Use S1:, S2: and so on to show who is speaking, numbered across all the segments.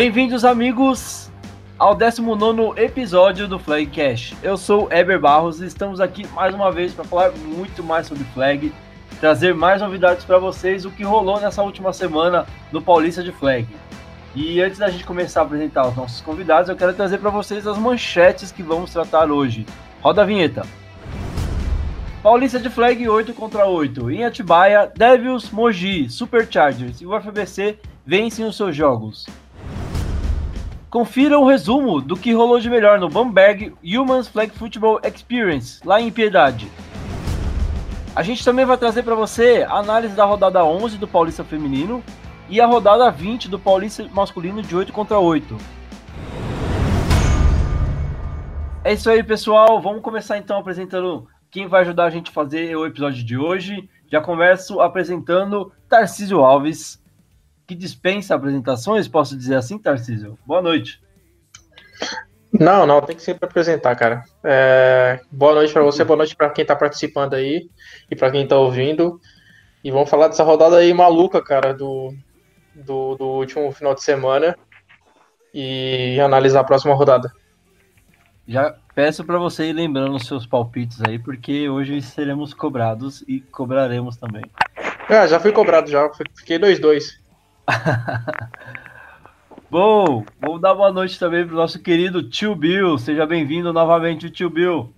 S1: Bem-vindos, amigos, ao 19 episódio do Flag Cash. Eu sou Eber Barros e estamos aqui mais uma vez para falar muito mais sobre Flag, trazer mais novidades para vocês, o que rolou nessa última semana no Paulista de Flag. E antes da gente começar a apresentar os nossos convidados, eu quero trazer para vocês as manchetes que vamos tratar hoje. Roda a vinheta. Paulista de Flag 8 contra 8. Em Atibaia, Devils, Mogi, Superchargers e o FBC vencem os seus jogos. Confira o um resumo do que rolou de melhor no Bamberg Humans Flag Football Experience, lá em Piedade. A gente também vai trazer para você a análise da rodada 11 do Paulista Feminino e a rodada 20 do Paulista Masculino de 8 contra 8. É isso aí, pessoal. Vamos começar então apresentando quem vai ajudar a gente a fazer o episódio de hoje. Já começo apresentando Tarcísio Alves, que dispensa apresentações, posso dizer assim, Tarcísio? Boa noite.
S2: Não, não, tem que sempre apresentar, cara. É, boa noite para você, boa noite para quem tá participando aí e para quem tá ouvindo. E vamos falar dessa rodada aí maluca, cara, do, do, do último final de semana e analisar a próxima rodada.
S1: Já peço para você ir lembrando os seus palpites aí, porque hoje seremos cobrados e cobraremos também.
S2: Ah, já fui cobrado já, fiquei 2-2.
S1: Bom, vamos dar boa noite também pro nosso querido Tio Bill. Seja bem-vindo novamente, Tio Bill.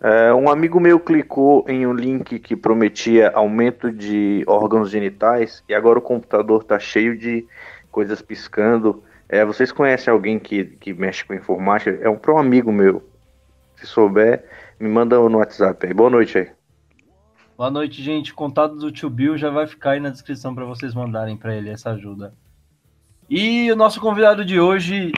S3: É, um amigo meu clicou em um link que prometia aumento de órgãos genitais e agora o computador tá cheio de coisas piscando. É, vocês conhecem alguém que, que mexe com informática? É um, para um amigo meu. Se souber, me manda no WhatsApp aí. Boa noite aí.
S1: Boa noite, gente. O contato do tio Bill já vai ficar aí na descrição para vocês mandarem para ele essa ajuda. E o nosso convidado de hoje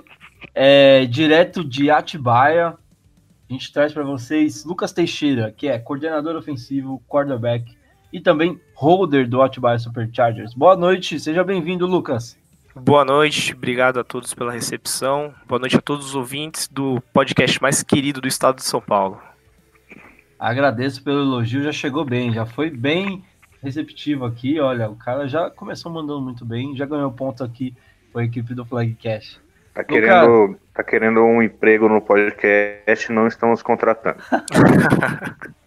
S1: é direto de Atibaia. A gente traz para vocês Lucas Teixeira, que é coordenador ofensivo, quarterback e também holder do Atibaia Superchargers. Boa noite, seja bem-vindo, Lucas.
S4: Boa noite, obrigado a todos pela recepção. Boa noite a todos os ouvintes do podcast mais querido do estado de São Paulo.
S1: Agradeço pelo elogio, já chegou bem, já foi bem receptivo aqui. Olha, o cara já começou mandando muito bem, já ganhou ponto aqui com a equipe do Flagcast.
S3: Tá querendo, tá querendo um emprego no podcast, não estamos contratando.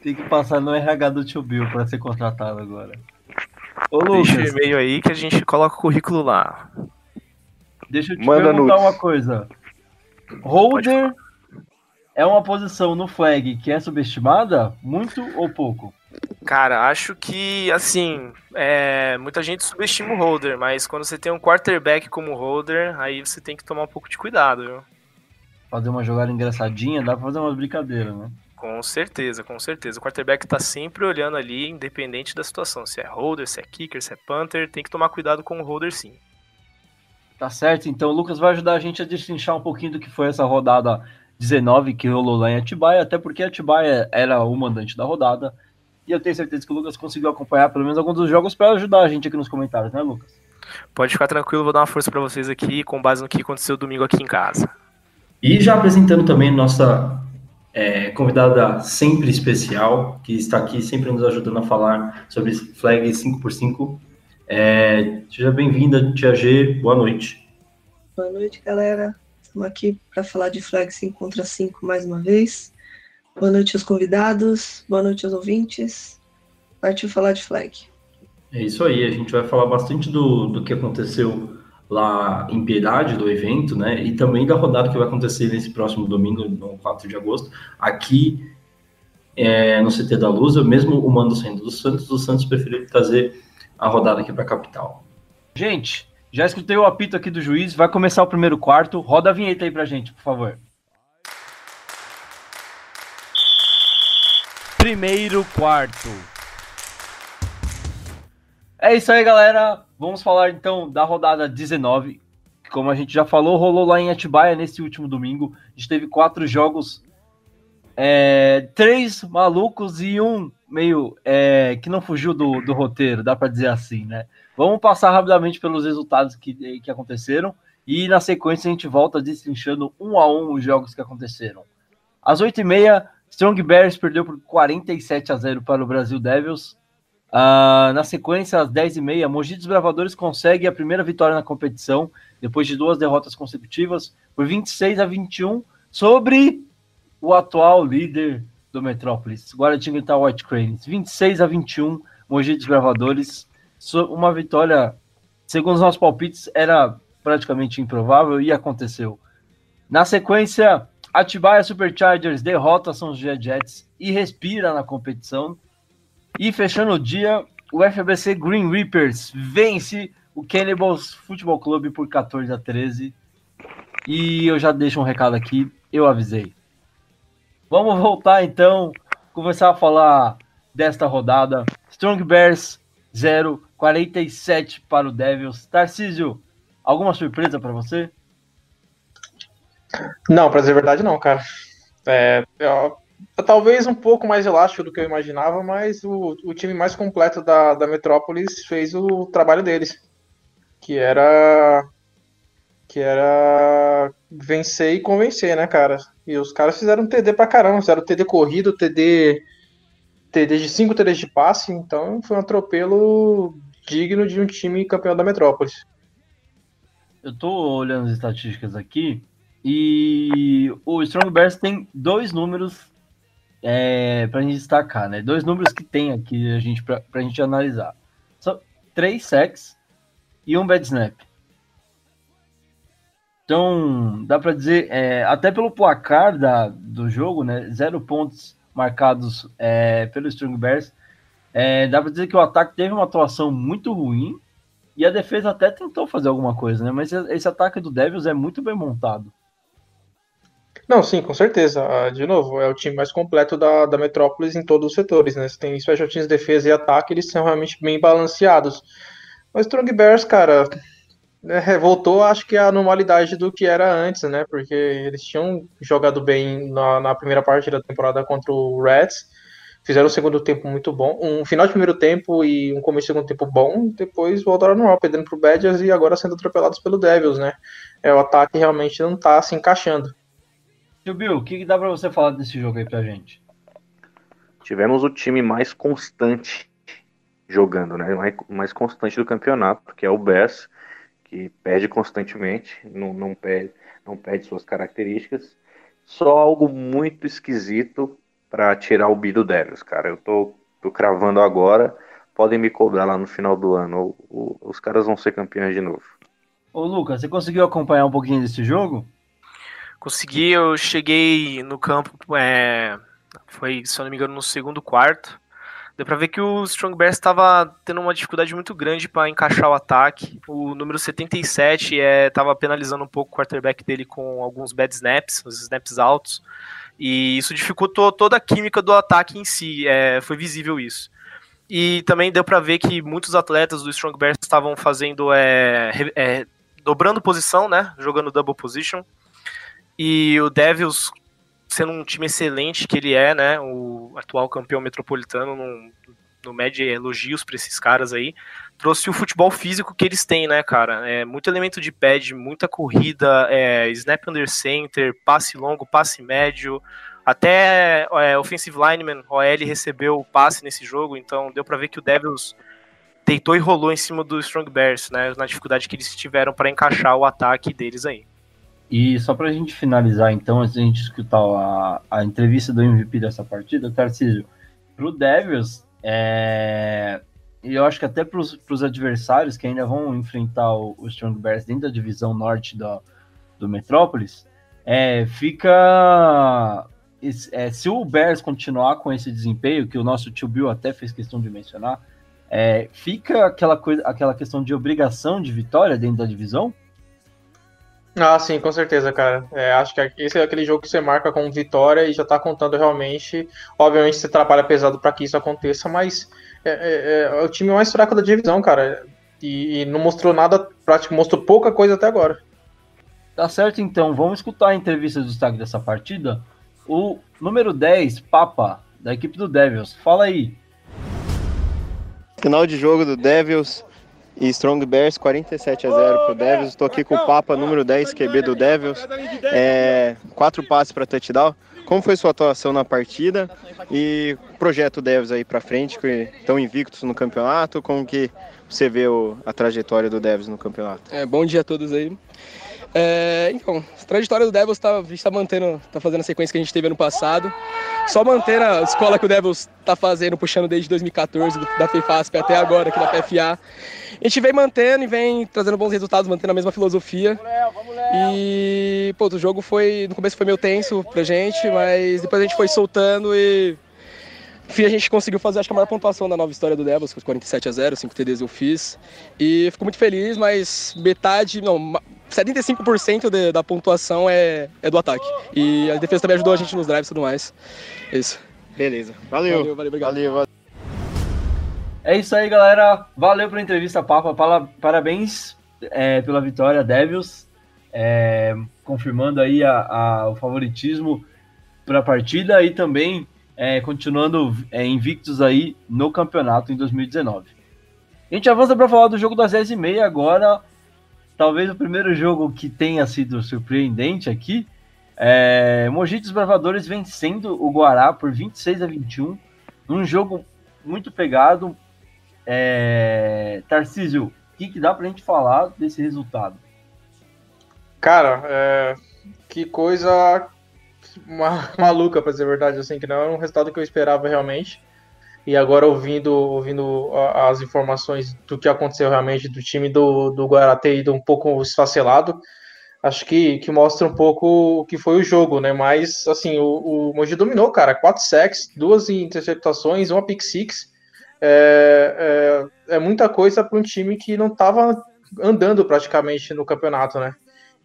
S1: Tem que passar no RH do Tio Bill para ser contratado agora.
S4: Ô, Lucas, Deixa o e-mail aí que a gente coloca o currículo lá.
S1: Deixa eu te Manda perguntar nudes. uma coisa. Holder é uma posição no flag que é subestimada? Muito ou pouco?
S4: Cara, acho que, assim, é, muita gente subestima o holder, mas quando você tem um quarterback como holder, aí você tem que tomar um pouco de cuidado, viu?
S1: Fazer uma jogada engraçadinha, dá pra fazer uma brincadeira, né?
S4: Com certeza, com certeza. O quarterback tá sempre olhando ali, independente da situação. Se é holder, se é kicker, se é punter, tem que tomar cuidado com o holder sim.
S1: Tá certo, então o Lucas vai ajudar a gente a destrinchar um pouquinho do que foi essa rodada 19 que rolou lá em Atibaia, até porque Atibaia era o mandante da rodada. E eu tenho certeza que o Lucas conseguiu acompanhar pelo menos alguns dos jogos para ajudar a gente aqui nos comentários, né, Lucas?
S4: Pode ficar tranquilo, vou dar uma força para vocês aqui com base no que aconteceu domingo aqui em casa.
S1: E já apresentando também nossa é, convidada sempre especial, que está aqui sempre nos ajudando a falar sobre Flag 5x5. É, seja bem-vinda, Tia G, boa noite.
S5: Boa noite, galera. Estamos aqui para falar de Flag 5 contra 5 mais uma vez. Boa noite aos convidados, boa noite aos ouvintes. Partiu falar de Flag.
S1: É isso aí, a gente vai falar bastante do, do que aconteceu lá em Piedade, do evento, né? E também da rodada que vai acontecer nesse próximo domingo, no 4 de agosto, aqui é, no CT da Luz. Mesmo o mando saindo do Santos, o Santos preferiu trazer a rodada aqui para a capital. Gente, já escutei o apito aqui do juiz, vai começar o primeiro quarto. Roda a vinheta aí pra gente, por favor. Primeiro quarto. É isso aí, galera. Vamos falar então da rodada 19. Que, como a gente já falou, rolou lá em Atibaia nesse último domingo. A gente teve quatro jogos. É, três malucos e um meio é, que não fugiu do, do roteiro, dá para dizer assim, né? Vamos passar rapidamente pelos resultados que, que aconteceram e na sequência a gente volta destrinchando um a um os jogos que aconteceram. Às 8h30, Strong Bears perdeu por 47 a 0 para o Brasil Devils. Uh, na sequência, às 10h30, Mogi dos Bravadores consegue a primeira vitória na competição, depois de duas derrotas consecutivas, por 26 a 21, sobre o atual líder do Metrópolis, Guaratinguetá White Cranes. 26 a 21, Mogi dos Bravadores. Uma vitória, segundo os nossos palpites, era praticamente improvável e aconteceu. Na sequência, Atibaia Superchargers derrota São José Jets e respira na competição. E fechando o dia, o FBC Green Reapers vence o Cannibals Futebol Clube por 14 a 13. E eu já deixo um recado aqui, eu avisei. Vamos voltar então, começar a falar desta rodada. Strong Bears 0, 47 para o Devils. Tarcísio, alguma surpresa para você?
S2: Não, para dizer a verdade, não, cara. É, talvez um pouco mais elástico do que eu imaginava, mas o, o time mais completo da, da Metrópolis fez o trabalho deles, que era que era vencer e convencer, né, cara? E os caras fizeram TD pra caramba, fizeram TD corrido, TD TD de 5 TDs de passe, então foi um atropelo digno de um time campeão da Metrópolis.
S1: Eu tô olhando as estatísticas aqui e o Strong Bears tem dois números é, para a gente destacar, né? Dois números que tem aqui a gente, para a gente analisar. São três sacks e um bad snap. Então, dá para dizer, é, até pelo placar da, do jogo, né? Zero pontos marcados é, pelo Strong Bears. É, dá para dizer que o ataque teve uma atuação muito ruim e a defesa até tentou fazer alguma coisa, né? Mas esse ataque do Devils é muito bem montado.
S2: Não, sim, com certeza. Ah, de novo, é o time mais completo da, da Metrópolis em todos os setores, né? Você tem special teams, defesa e ataque, eles são realmente bem balanceados. Mas Strong Bears, cara, é, voltou, acho que a normalidade do que era antes, né? Porque eles tinham jogado bem na, na primeira parte da temporada contra o Reds, fizeram um segundo tempo muito bom, um final de primeiro tempo e um começo de segundo tempo bom, depois voltaram ao normal, perdendo pro Badgers e agora sendo atropelados pelo Devils, né? É, o ataque realmente não tá se encaixando.
S1: Tio Bill, o que, que dá para você falar desse jogo aí pra gente?
S3: Tivemos o time mais constante jogando, né? Mais, mais constante do campeonato, que é o Bears, que perde constantemente, não, não, perde, não perde suas características. Só algo muito esquisito para tirar o B do Devils, cara. Eu tô, tô cravando agora, podem me cobrar lá no final do ano. O, o, os caras vão ser campeões de novo.
S1: Ô Lucas, você conseguiu acompanhar um pouquinho desse jogo?
S4: Consegui, eu cheguei no campo, é, foi, se eu não me engano, no segundo quarto. Deu pra ver que o Strong Bears estava tendo uma dificuldade muito grande para encaixar o ataque. O número 77 estava é, penalizando um pouco o quarterback dele com alguns bad snaps, os snaps altos. E isso dificultou toda a química do ataque em si, é, foi visível isso. E também deu para ver que muitos atletas do Strong Bears estavam fazendo, é, é, dobrando posição, né, jogando double position. E o Devils, sendo um time excelente que ele é, né? O atual campeão metropolitano, no, no mede elogios para esses caras aí, trouxe o futebol físico que eles têm, né, cara? É muito elemento de pad, muita corrida, é, snap under center, passe longo, passe médio. Até é, offensive lineman, OL, recebeu o passe nesse jogo, então deu para ver que o Devils deitou e rolou em cima do Strong Bears, né? Na dificuldade que eles tiveram para encaixar o ataque deles aí.
S1: E só para a gente finalizar, então, antes de a gente escutar a, a entrevista do MVP dessa partida, Tarcísio, para o Devils, é, e eu acho que até para os adversários que ainda vão enfrentar o, o, Strong Bears dentro da divisão norte do, do Metrópolis, é, fica. É, se o Bears continuar com esse desempenho, que o nosso tio Bill até fez questão de mencionar, é, fica aquela, coisa, aquela questão de obrigação de vitória dentro da divisão?
S2: Ah, sim, com certeza, cara. É, acho que esse é aquele jogo que você marca com vitória e já tá contando realmente. Obviamente você trabalha pesado para que isso aconteça, mas é, é, é, o time mais fraco da divisão, cara. E, e não mostrou nada prático, mostrou pouca coisa até agora.
S1: Tá certo, então. Vamos escutar a entrevista do destaque dessa partida. O número 10, Papa, da equipe do Devils. Fala aí.
S6: Final de jogo do Devils e Strong Bears 47 a 0 pro Devils. Estou aqui com o Papa número 10 QB do Devils. É, quatro passes para touchdown. Como foi sua atuação na partida e projeto Devs aí para frente, que estão invictos no campeonato, como que você vê o, a trajetória do Devs no campeonato?
S7: É, bom dia a todos aí. É, então, a trajetória do Devils tá, a gente está mantendo, tá fazendo a sequência que a gente teve ano passado. Só manter a escola que o Devils está fazendo, puxando desde 2014, da FEFASP até agora, aqui da PFA. A gente vem mantendo e vem trazendo bons resultados, mantendo a mesma filosofia. E, pô, o jogo foi, no começo foi meio tenso pra gente, mas depois a gente foi soltando e enfim, a gente conseguiu fazer acho que a maior pontuação da nova história do Devils, com os 47 a 0, 5 TDs eu fiz. E fico muito feliz, mas metade, não, 75% de, da pontuação é, é do ataque. E a defesa também ajudou a gente nos drives e tudo mais. É isso.
S6: Beleza. Valeu.
S7: Valeu, valeu, obrigado.
S6: Valeu, valeu.
S1: É isso aí, galera. Valeu pela entrevista, Papa. Parabéns é, pela vitória, Devils. É, confirmando aí a, a, o favoritismo para a partida e também é, continuando é, invictos aí no campeonato em 2019. A gente avança para falar do jogo das 10h30 agora. Talvez o primeiro jogo que tenha sido surpreendente aqui. É, Mogi dos Bravadores vencendo o Guará por 26 a 21. Num jogo muito pegado. É, Tarcísio, o que, que dá para a gente falar desse resultado?
S2: Cara, é, que coisa maluca, pra dizer a verdade, assim, que não é um resultado que eu esperava realmente. E agora ouvindo, ouvindo as informações do que aconteceu realmente do time do, do Guará ter ido um pouco esfacelado, acho que, que mostra um pouco o que foi o jogo, né? Mas, assim, o, o Mogi dominou, cara. Quatro sacks, duas interceptações, uma pick six. É, é, é muita coisa para um time que não estava andando praticamente no campeonato, né?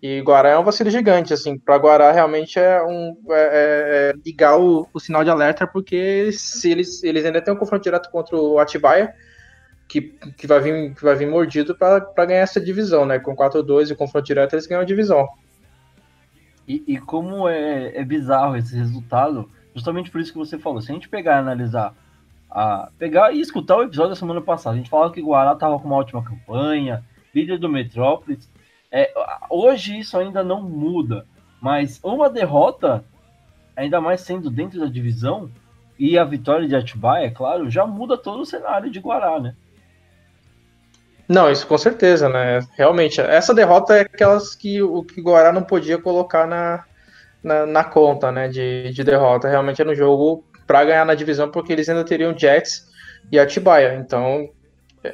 S2: E Guará é um vacilo gigante, assim, para Guará realmente é um é, é, é ligar o, o, sinal de alerta, porque se eles, eles ainda têm um confronto direto contra o Atibaia, que, que, vai, vir, que vai vir mordido para ganhar essa divisão, né? Com 4-2 e confronto direto, eles ganham a divisão.
S1: E, e como é, é, bizarro esse resultado, justamente por isso que você falou, se a gente pegar e analisar, a, pegar e escutar o episódio da semana passada, a gente falava que Guará estava com uma ótima campanha, líder do Metrópolis, é, hoje isso ainda não muda, mas uma derrota, ainda mais sendo dentro da divisão, e a vitória de Atibaia, é claro, já muda todo o cenário de Guará, né?
S2: Não, isso com certeza, né? Realmente, essa derrota é aquelas que o que Guará não podia colocar na, na, na conta, né? De, de derrota. Realmente era um jogo para ganhar na divisão, porque eles ainda teriam Jets e Atibaia. Então, é,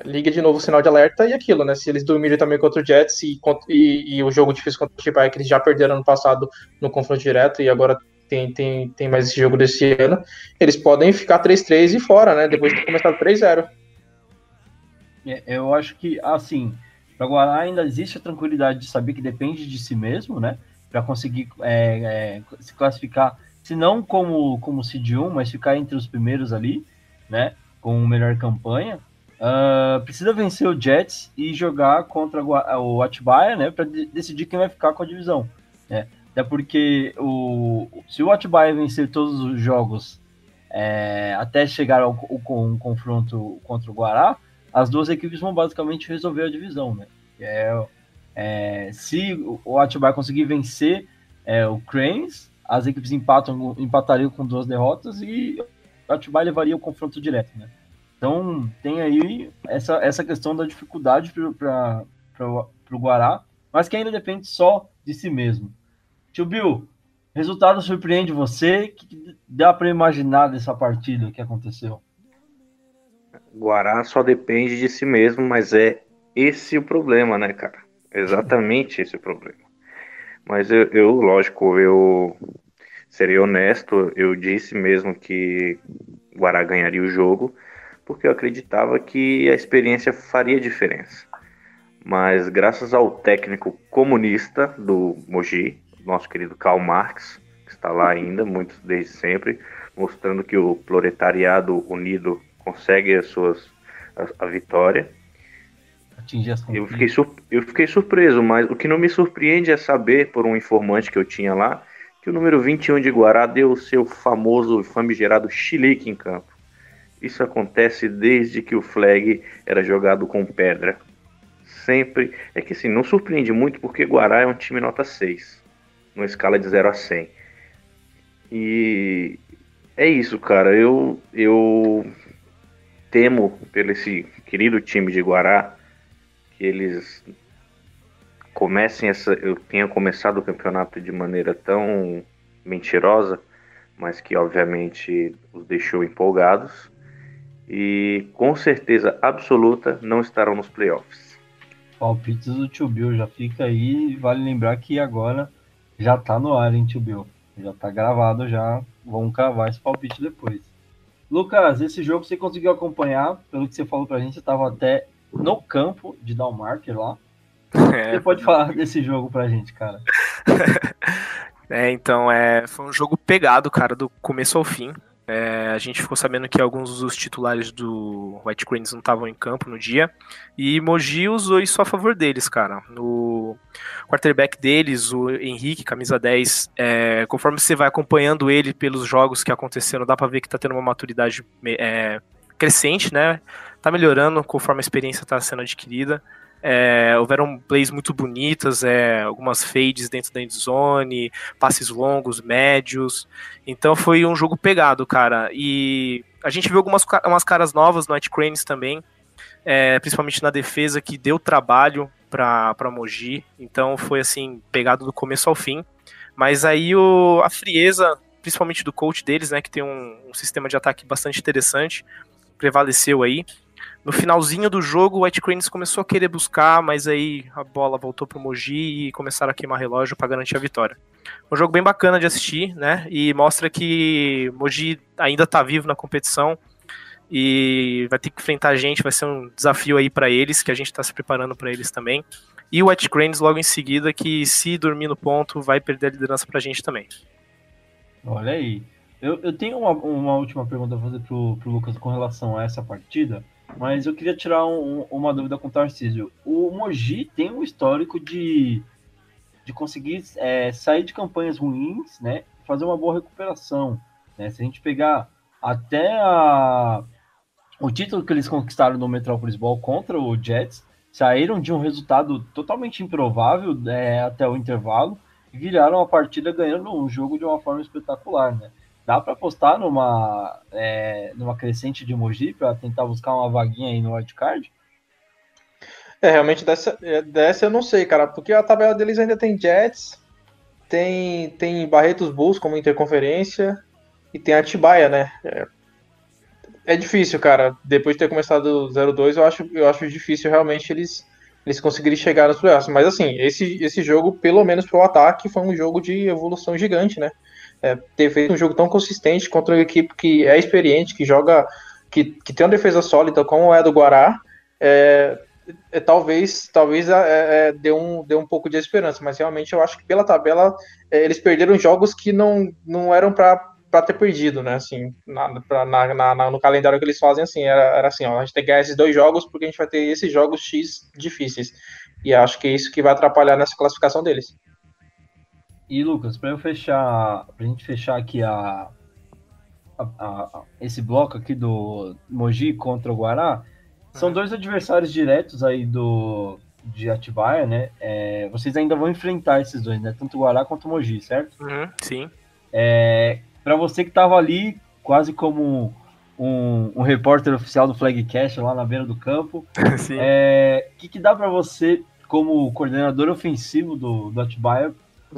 S2: liga de novo o sinal de alerta e aquilo, né? Se eles dormirem também contra o Jets e, e, e o jogo difícil contra o Chicago, que eles já perderam no passado no confronto direto e agora tem, tem, tem mais esse jogo desse ano, eles podem ficar 3-3 e fora, né? Depois de ter começado 3-0.
S1: É, eu acho que, assim, para Guará ainda existe a tranquilidade de saber que depende de si mesmo, né? Para conseguir é, é, se classificar, se não como, como seed 1, mas ficar entre os primeiros ali, né? Com melhor campanha. Uh, precisa vencer o Jets e jogar contra o Atibaia, né, para decidir quem vai ficar com a divisão. Né? Até porque o, se o Atibaia vencer todos os jogos é, até chegar ao, ao, um confronto contra o Guará, as duas equipes vão basicamente resolver a divisão. Né? É, é, se o Atibaia conseguir vencer é, o Cranes, as equipes empatam, empatariam com duas derrotas e o Atibaia levaria o confronto direto. Né? Então tem aí essa, essa questão da dificuldade para o Guará, mas que ainda depende só de si mesmo. Tio Bill, resultado surpreende você? O que dá para imaginar dessa partida que aconteceu?
S3: Guará só depende de si mesmo, mas é esse o problema, né, cara? Exatamente esse o problema. Mas eu, eu lógico, eu serei honesto, eu disse mesmo que Guará ganharia o jogo, porque eu acreditava que a experiência faria diferença. Mas graças ao técnico comunista do Mogi, nosso querido Karl Marx, que está lá ainda, muito desde sempre, mostrando que o proletariado unido consegue as suas, a, a vitória. Eu fiquei, eu fiquei surpreso, mas o que não me surpreende é saber, por um informante que eu tinha lá, que o número 21 de Guará deu o seu famoso famigerado chilique em campo. Isso acontece desde que o flag era jogado com pedra. Sempre. É que assim, não surpreende muito porque Guará é um time nota 6, numa escala de 0 a 100. E é isso, cara. Eu, eu temo pelo esse querido time de Guará que eles comecem essa. Eu tenha começado o campeonato de maneira tão mentirosa, mas que obviamente os deixou empolgados. E com certeza absoluta não estarão nos playoffs.
S1: Palpites do Tio Bill já fica aí. Vale lembrar que agora já tá no ar, hein, Tio Bill? Já tá gravado, já vamos cravar esse palpite depois. Lucas, esse jogo você conseguiu acompanhar, pelo que você falou pra gente, você tava até no campo de Dalmarker lá. É, você pode falar desse jogo pra gente, cara?
S4: é, então, é, foi um jogo pegado, cara, do começo ao fim. É, a gente ficou sabendo que alguns dos titulares do White Cranes não estavam em campo no dia. E Mogi usou isso a favor deles, cara. No quarterback deles, o Henrique, camisa 10, é, conforme você vai acompanhando ele pelos jogos que aconteceram, dá pra ver que tá tendo uma maturidade é, crescente, né? Tá melhorando conforme a experiência tá sendo adquirida. É, houveram plays muito bonitas, é, algumas fades dentro da endzone, passes longos, médios. Então foi um jogo pegado, cara. E a gente viu algumas umas caras novas no White Cranes também, é, principalmente na defesa, que deu trabalho para Mogi. Então foi assim, pegado do começo ao fim. Mas aí o, a frieza, principalmente do coach deles, né, que tem um, um sistema de ataque bastante interessante, prevaleceu aí. No finalzinho do jogo, o White Cranes começou a querer buscar, mas aí a bola voltou pro Mogi e começaram a queimar relógio para garantir a vitória. Um jogo bem bacana de assistir, né? E mostra que Mogi ainda tá vivo na competição e vai ter que enfrentar a gente, vai ser um desafio aí para eles, que a gente está se preparando para eles também. E o White Cranes logo em seguida, que se dormir no ponto, vai perder a liderança pra gente também.
S1: Olha aí. Eu, eu tenho uma, uma última pergunta a fazer pro, pro Lucas com relação a essa partida. Mas eu queria tirar um, uma dúvida com o Tarcísio. O Mogi tem um histórico de, de conseguir é, sair de campanhas ruins, né? Fazer uma boa recuperação. Né? Se a gente pegar até a, o título que eles conquistaram no Metropolis Ball contra o Jets, saíram de um resultado totalmente improvável é, até o intervalo e viraram a partida ganhando um jogo de uma forma espetacular, né? Dá para apostar numa, é, numa crescente de Mogi para tentar buscar uma vaguinha aí no wildcard?
S2: É, realmente dessa, é, dessa eu não sei, cara, porque a tabela deles ainda tem Jets, tem, tem Barretos Bulls como interconferência e tem Atibaia, né? É, é difícil, cara. Depois de ter começado 0-2, eu acho, eu acho difícil realmente eles, eles conseguirem chegar nos playoffs. Mas assim, esse, esse jogo, pelo menos pro ataque, foi um jogo de evolução gigante, né? É, ter feito um jogo tão consistente contra uma equipe que é experiente, que joga, que, que tem uma defesa sólida, como é a do Guará, é, é, talvez talvez é, é, dê, um, dê um pouco de esperança, mas realmente eu acho que pela tabela é, eles perderam jogos que não, não eram para ter perdido, né? Assim, na, pra, na, na, no calendário que eles fazem, assim, era, era assim, ó, a gente tem que ganhar esses dois jogos porque a gente vai ter esses jogos X difíceis. E acho que é isso que vai atrapalhar nessa classificação deles.
S1: E Lucas, para eu fechar, pra gente fechar aqui a, a, a, esse bloco aqui do Mogi contra o Guará, são dois adversários diretos aí do de Atibaia, né? É, vocês ainda vão enfrentar esses dois, né? Tanto o Guará quanto o Mogi, certo?
S4: Uhum, sim.
S1: É, para você que estava ali, quase como um, um, repórter oficial do Flagcast lá na beira do campo, o é, que, que dá para você, como coordenador ofensivo do, do Atibaia,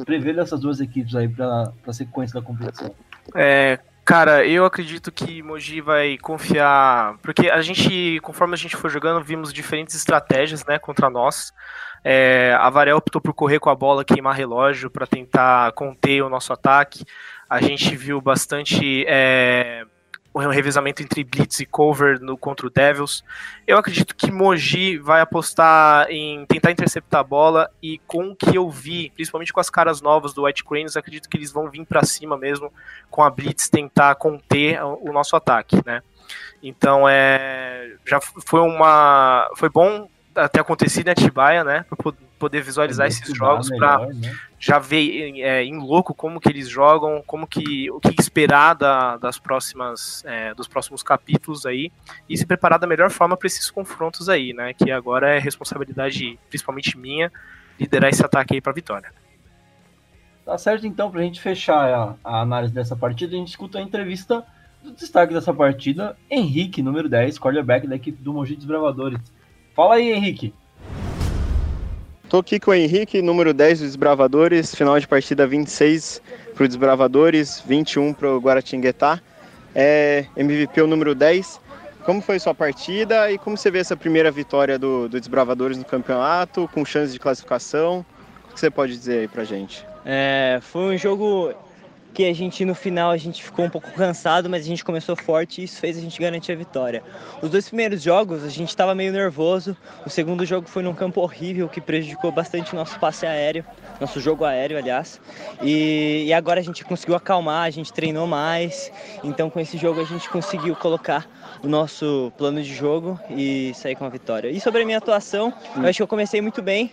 S1: prever essas duas equipes aí para a sequência da competição?
S4: É, cara, eu acredito que Mogi vai confiar, porque a gente, conforme a gente for jogando, vimos diferentes estratégias, né, contra nós. É, a Varel optou por correr com a bola, queimar relógio para tentar conter o nosso ataque. A gente viu bastante é, um revezamento entre blitz e cover no contra o Devils. Eu acredito que Moji vai apostar em tentar interceptar a bola e com o que eu vi, principalmente com as caras novas do White Cranes, acredito que eles vão vir para cima mesmo com a blitz tentar conter o nosso ataque, né? Então é já foi uma foi bom ter acontecido em Atibaia, né? Poder visualizar esses jogos para né? já ver é, em louco como que eles jogam, como que o que esperar da, das próximas é, dos próximos capítulos aí e se preparar da melhor forma para esses confrontos aí, né? Que agora é responsabilidade principalmente minha liderar esse ataque aí para vitória.
S1: Tá certo, então, para a gente fechar a, a, análise dessa partida, a gente escuta a entrevista do destaque dessa partida, Henrique, número 10, quarterback da equipe do Mogi Desbravadores. Fala aí, Henrique.
S6: Tô aqui com o Henrique, número 10 dos Desbravadores, final de partida 26 para o Desbravadores, 21 para o Guaratinguetá. É MVP o número 10. Como foi sua partida e como você vê essa primeira vitória do, do Desbravadores no campeonato, com chance de classificação? O que você pode dizer aí pra gente?
S8: É, foi um jogo que a gente no final a gente ficou um pouco cansado, mas a gente começou forte e isso fez a gente garantir a vitória. Os dois primeiros jogos a gente estava meio nervoso. O segundo jogo foi num campo horrível que prejudicou bastante o nosso passe aéreo, nosso jogo aéreo, aliás. E, e agora a gente conseguiu acalmar, a gente treinou mais. Então com esse jogo a gente conseguiu colocar o nosso plano de jogo e sair com a vitória. E sobre a minha atuação, eu acho que eu comecei muito bem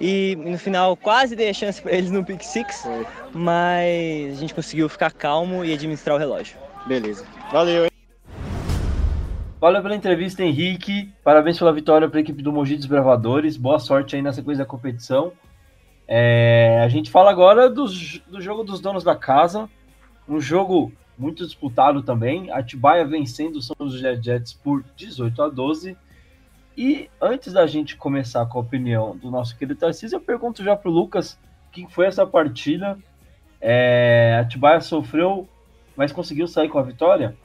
S8: e no final quase dei a chance para eles no pick six, mas a gente conseguiu ficar calmo e administrar o relógio.
S6: Beleza. Valeu, hein?
S1: Valeu pela entrevista, Henrique. Parabéns pela vitória para a equipe do Mogi dos Bravadores. Boa sorte aí na sequência da competição. É, a gente fala agora do, do jogo dos donos da casa. Um jogo muito disputado também. Atibaia vencendo o São José Jets por 18 a 12. E antes da gente começar com a opinião do nosso querido Tarcísio, eu pergunto já para o Lucas o que foi essa partida. É, Atibaia sofreu, mas conseguiu sair com a vitória?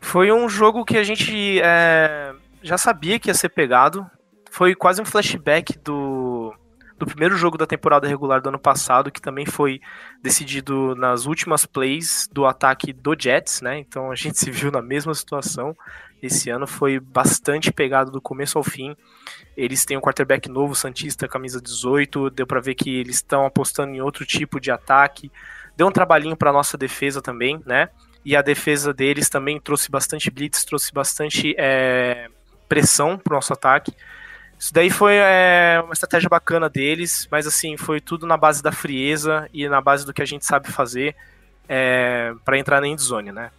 S4: Foi um jogo que a gente é, já sabia que ia ser pegado. Foi quase um flashback do, do primeiro jogo da temporada regular do ano passado, que também foi decidido nas últimas plays do ataque do Jets, né? Então a gente se viu na mesma situação. Esse ano foi bastante pegado do começo ao fim. Eles têm um quarterback novo, Santista, camisa 18. Deu para ver que eles estão apostando em outro tipo de ataque. Deu um trabalhinho para nossa defesa também, né? E a defesa deles também trouxe bastante blitz, trouxe bastante é, pressão para o nosso ataque. Isso daí foi é, uma estratégia bacana deles, mas assim, foi tudo na base da frieza e na base do que a gente sabe fazer é, para entrar na endzone, né?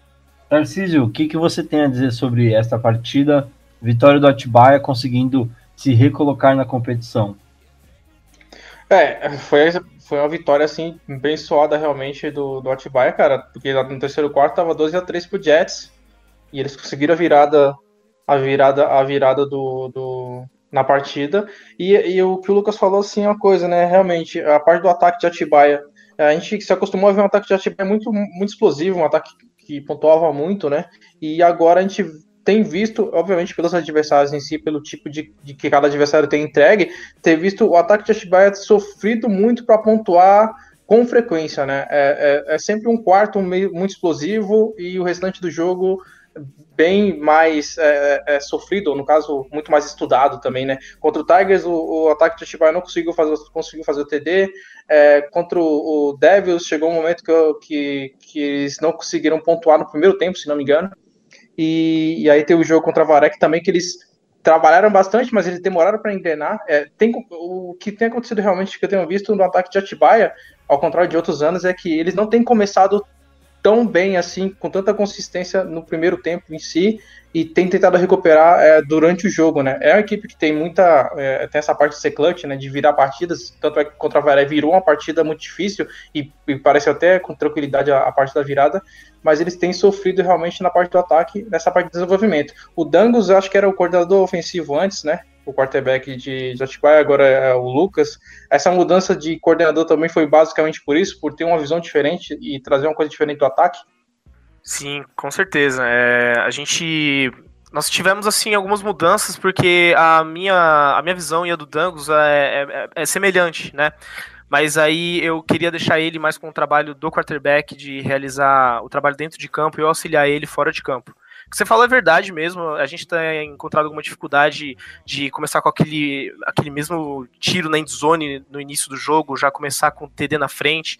S1: Tarcísio, o que, que você tem a dizer sobre esta partida? Vitória do Atibaia conseguindo se recolocar na competição.
S2: É, foi, foi uma vitória assim, bem suada realmente do, do Atibaia, cara, porque no terceiro quarto tava 12 a 3 pro Jets e eles conseguiram a virada a virada a virada do, do na partida. E, e o que o Lucas falou assim é uma coisa, né? Realmente, a parte do ataque de Atibaia, a gente se acostumou a ver um ataque de Atibaia muito muito explosivo, um ataque que pontuava muito, né? E agora a gente tem visto, obviamente, pelos adversários em si, pelo tipo de, de que cada adversário tem entregue, ter visto o ataque de Atibaia sofrido muito para pontuar com frequência, né? É, é, é, sempre um quarto meio, muito explosivo e o restante do jogo bem mais é, é, sofrido, ou no caso, muito mais estudado também, né? Contra o Tigers, o, o ataque de Atibaia não conseguiu fazer, conseguiu fazer o TD. É, contra o, Devils, chegou um momento que, que, que, eles não conseguiram pontuar no primeiro tempo, se não me engano. E, e aí tem o jogo contra a Varek também, que eles trabalharam bastante, mas eles demoraram para engrenar. É, tem, o que tem acontecido realmente, que eu tenho visto no ataque de Atibaia, ao contrário de outros anos, é que eles não têm começado tão bem assim, com tanta consistência no primeiro tempo em si, e tem tentado recuperar é, durante o jogo, né? É uma equipe que tem muita. É, tem essa parte de ser clutch, né? De virar partidas. Tanto é que contra a Varé virou uma partida muito difícil e, e parece até com tranquilidade a, a, parte da virada, mas eles têm sofrido realmente na parte do ataque, nessa parte de desenvolvimento. O Dangos, acho que era o coordenador ofensivo antes, né? O quarterback de Atibaia, agora é o Lucas. Essa mudança de coordenador também foi basicamente por isso, por ter uma visão diferente e trazer uma coisa diferente do ataque?
S4: Sim, com certeza. É, a gente nós tivemos assim algumas mudanças porque a minha a minha visão e a do Dangos é, é, é, semelhante, né? Mas aí eu queria deixar ele mais com o trabalho do quarterback de realizar o trabalho dentro de campo e eu auxiliar ele fora de campo que você falou é verdade mesmo. A gente tem encontrado alguma dificuldade de começar com aquele, aquele mesmo tiro na endzone no início do jogo, já começar com o TD na frente.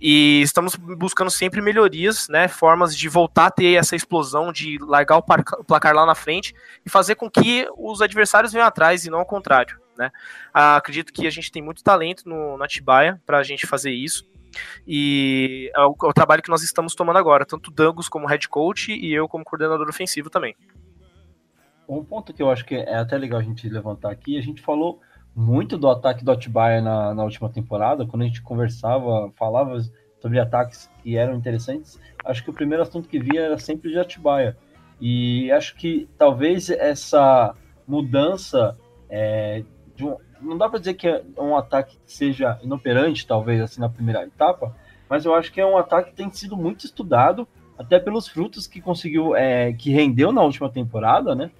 S4: E estamos buscando sempre melhorias, né? Formas de voltar a ter essa explosão, de largar o placar lá na frente e fazer com que os adversários venham atrás e não ao contrário. Né? Ah, acredito que a gente tem muito talento no, no Atibaia para a gente fazer isso. E é o, é o, trabalho que nós estamos tomando agora, tanto o Dangos como head coach e eu como coordenador ofensivo também.
S1: Um ponto que eu acho que é até legal a gente levantar aqui, a gente falou muito do ataque do Atibaia na, na última temporada, quando a gente conversava, falava sobre ataques que eram interessantes, acho que o primeiro assunto que via era sempre de Atibaia. E acho que talvez essa mudança é, de um, não dá para dizer que é um ataque que seja inoperante, talvez assim na primeira etapa, mas eu acho que é um ataque que tem sido muito estudado, até pelos frutos que conseguiu, é, que rendeu na última temporada, né?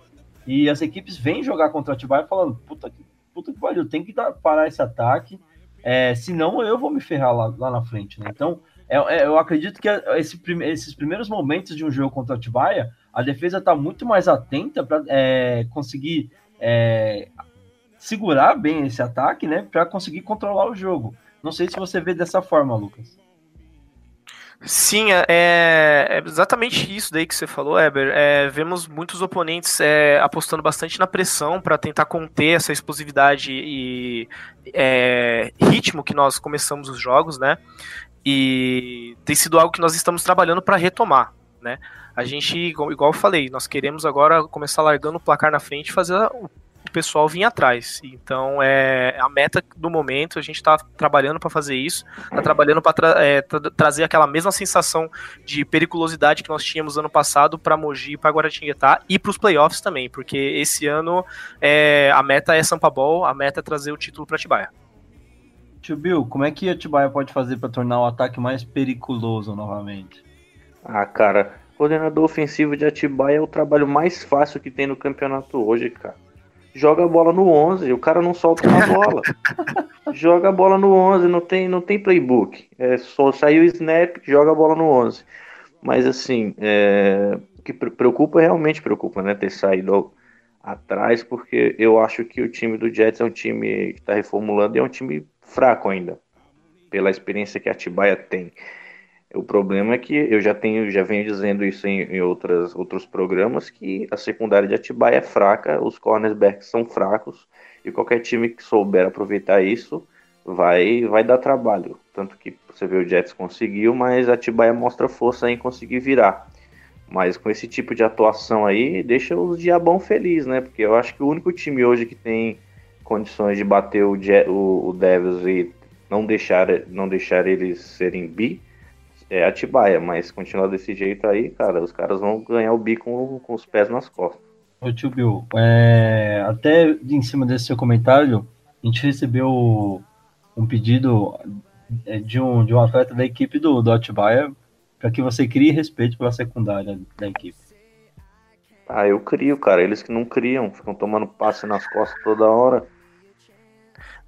S1: E as equipes vêm jogar contra o Atibaia falando, puta que, puta que pariu, tem que dar, parar esse ataque, é, senão eu vou me ferrar lá, lá na frente, né? Então, é, é, eu acredito que esse, esses primeiros momentos de um jogo contra o Atibaia, a defesa está muito mais atenta para é, conseguir segurar bem esse ataque, né? Para conseguir controlar o jogo. Não sei se você vê dessa forma, Lucas.
S4: Sim, é, é, exatamente isso daí que você falou, Eber. É, vemos muitos oponentes é, apostando bastante na pressão para tentar conter essa explosividade e é, ritmo que nós começamos os jogos, né? E tem sido algo que nós estamos trabalhando para retomar, né? A gente, igual eu falei, nós queremos agora começar largando o placar na frente e fazer o o pessoal vir atrás. Então, é a meta do momento, a gente está trabalhando para fazer isso, está trabalhando para tra é, tra trazer aquela mesma sensação de periculosidade que nós tínhamos ano passado para Mogi, para Guaratinguetá e para os playoffs também, porque esse ano é, a meta é Sampa Ball, a meta é trazer o título para Atibaia.
S1: Tio Bill, como é que a Atibaia pode fazer para tornar o ataque mais periculoso novamente?
S3: Ah, cara, coordenador ofensivo de Atibaia é o trabalho mais fácil que tem no campeonato hoje, cara joga a bola no 11, o cara não solta uma bola. joga a bola no 11, não tem, não tem playbook. É só sair o snap, joga a bola no 11. Mas assim, é, o que preocupa realmente preocupa, né? Ter saído atrás, porque eu acho que o time do Jets é um time que está reformulando e é um time fraco ainda, pela experiência que a Atibaia tem. O problema é que eu já tenho, já venho dizendo isso em, em outras, outros programas, que a secundária de Atibaia é fraca, os cornerbacks são fracos, e qualquer time que souber aproveitar isso vai, vai dar trabalho. Tanto que você vê o Jets conseguiu, mas Atibaia mostra força em conseguir virar. Mas com esse tipo de atuação aí, deixa os diabão feliz, né? Porque eu acho que o único time hoje que tem condições de bater o, o, o Devils e não deixar, não deixar eles serem bi é Atibaia, mas continuar desse jeito aí, cara, os caras vão ganhar o bico com, com os pés nas costas.
S1: Ô tio Bill, é, até em cima desse seu comentário, a gente recebeu um pedido é, de um, de um atleta da equipe do, do Atibaia para que você crie respeito pela secundária da equipe.
S3: Ah, eu crio, cara. Eles que não criam, ficam tomando passe nas costas toda hora.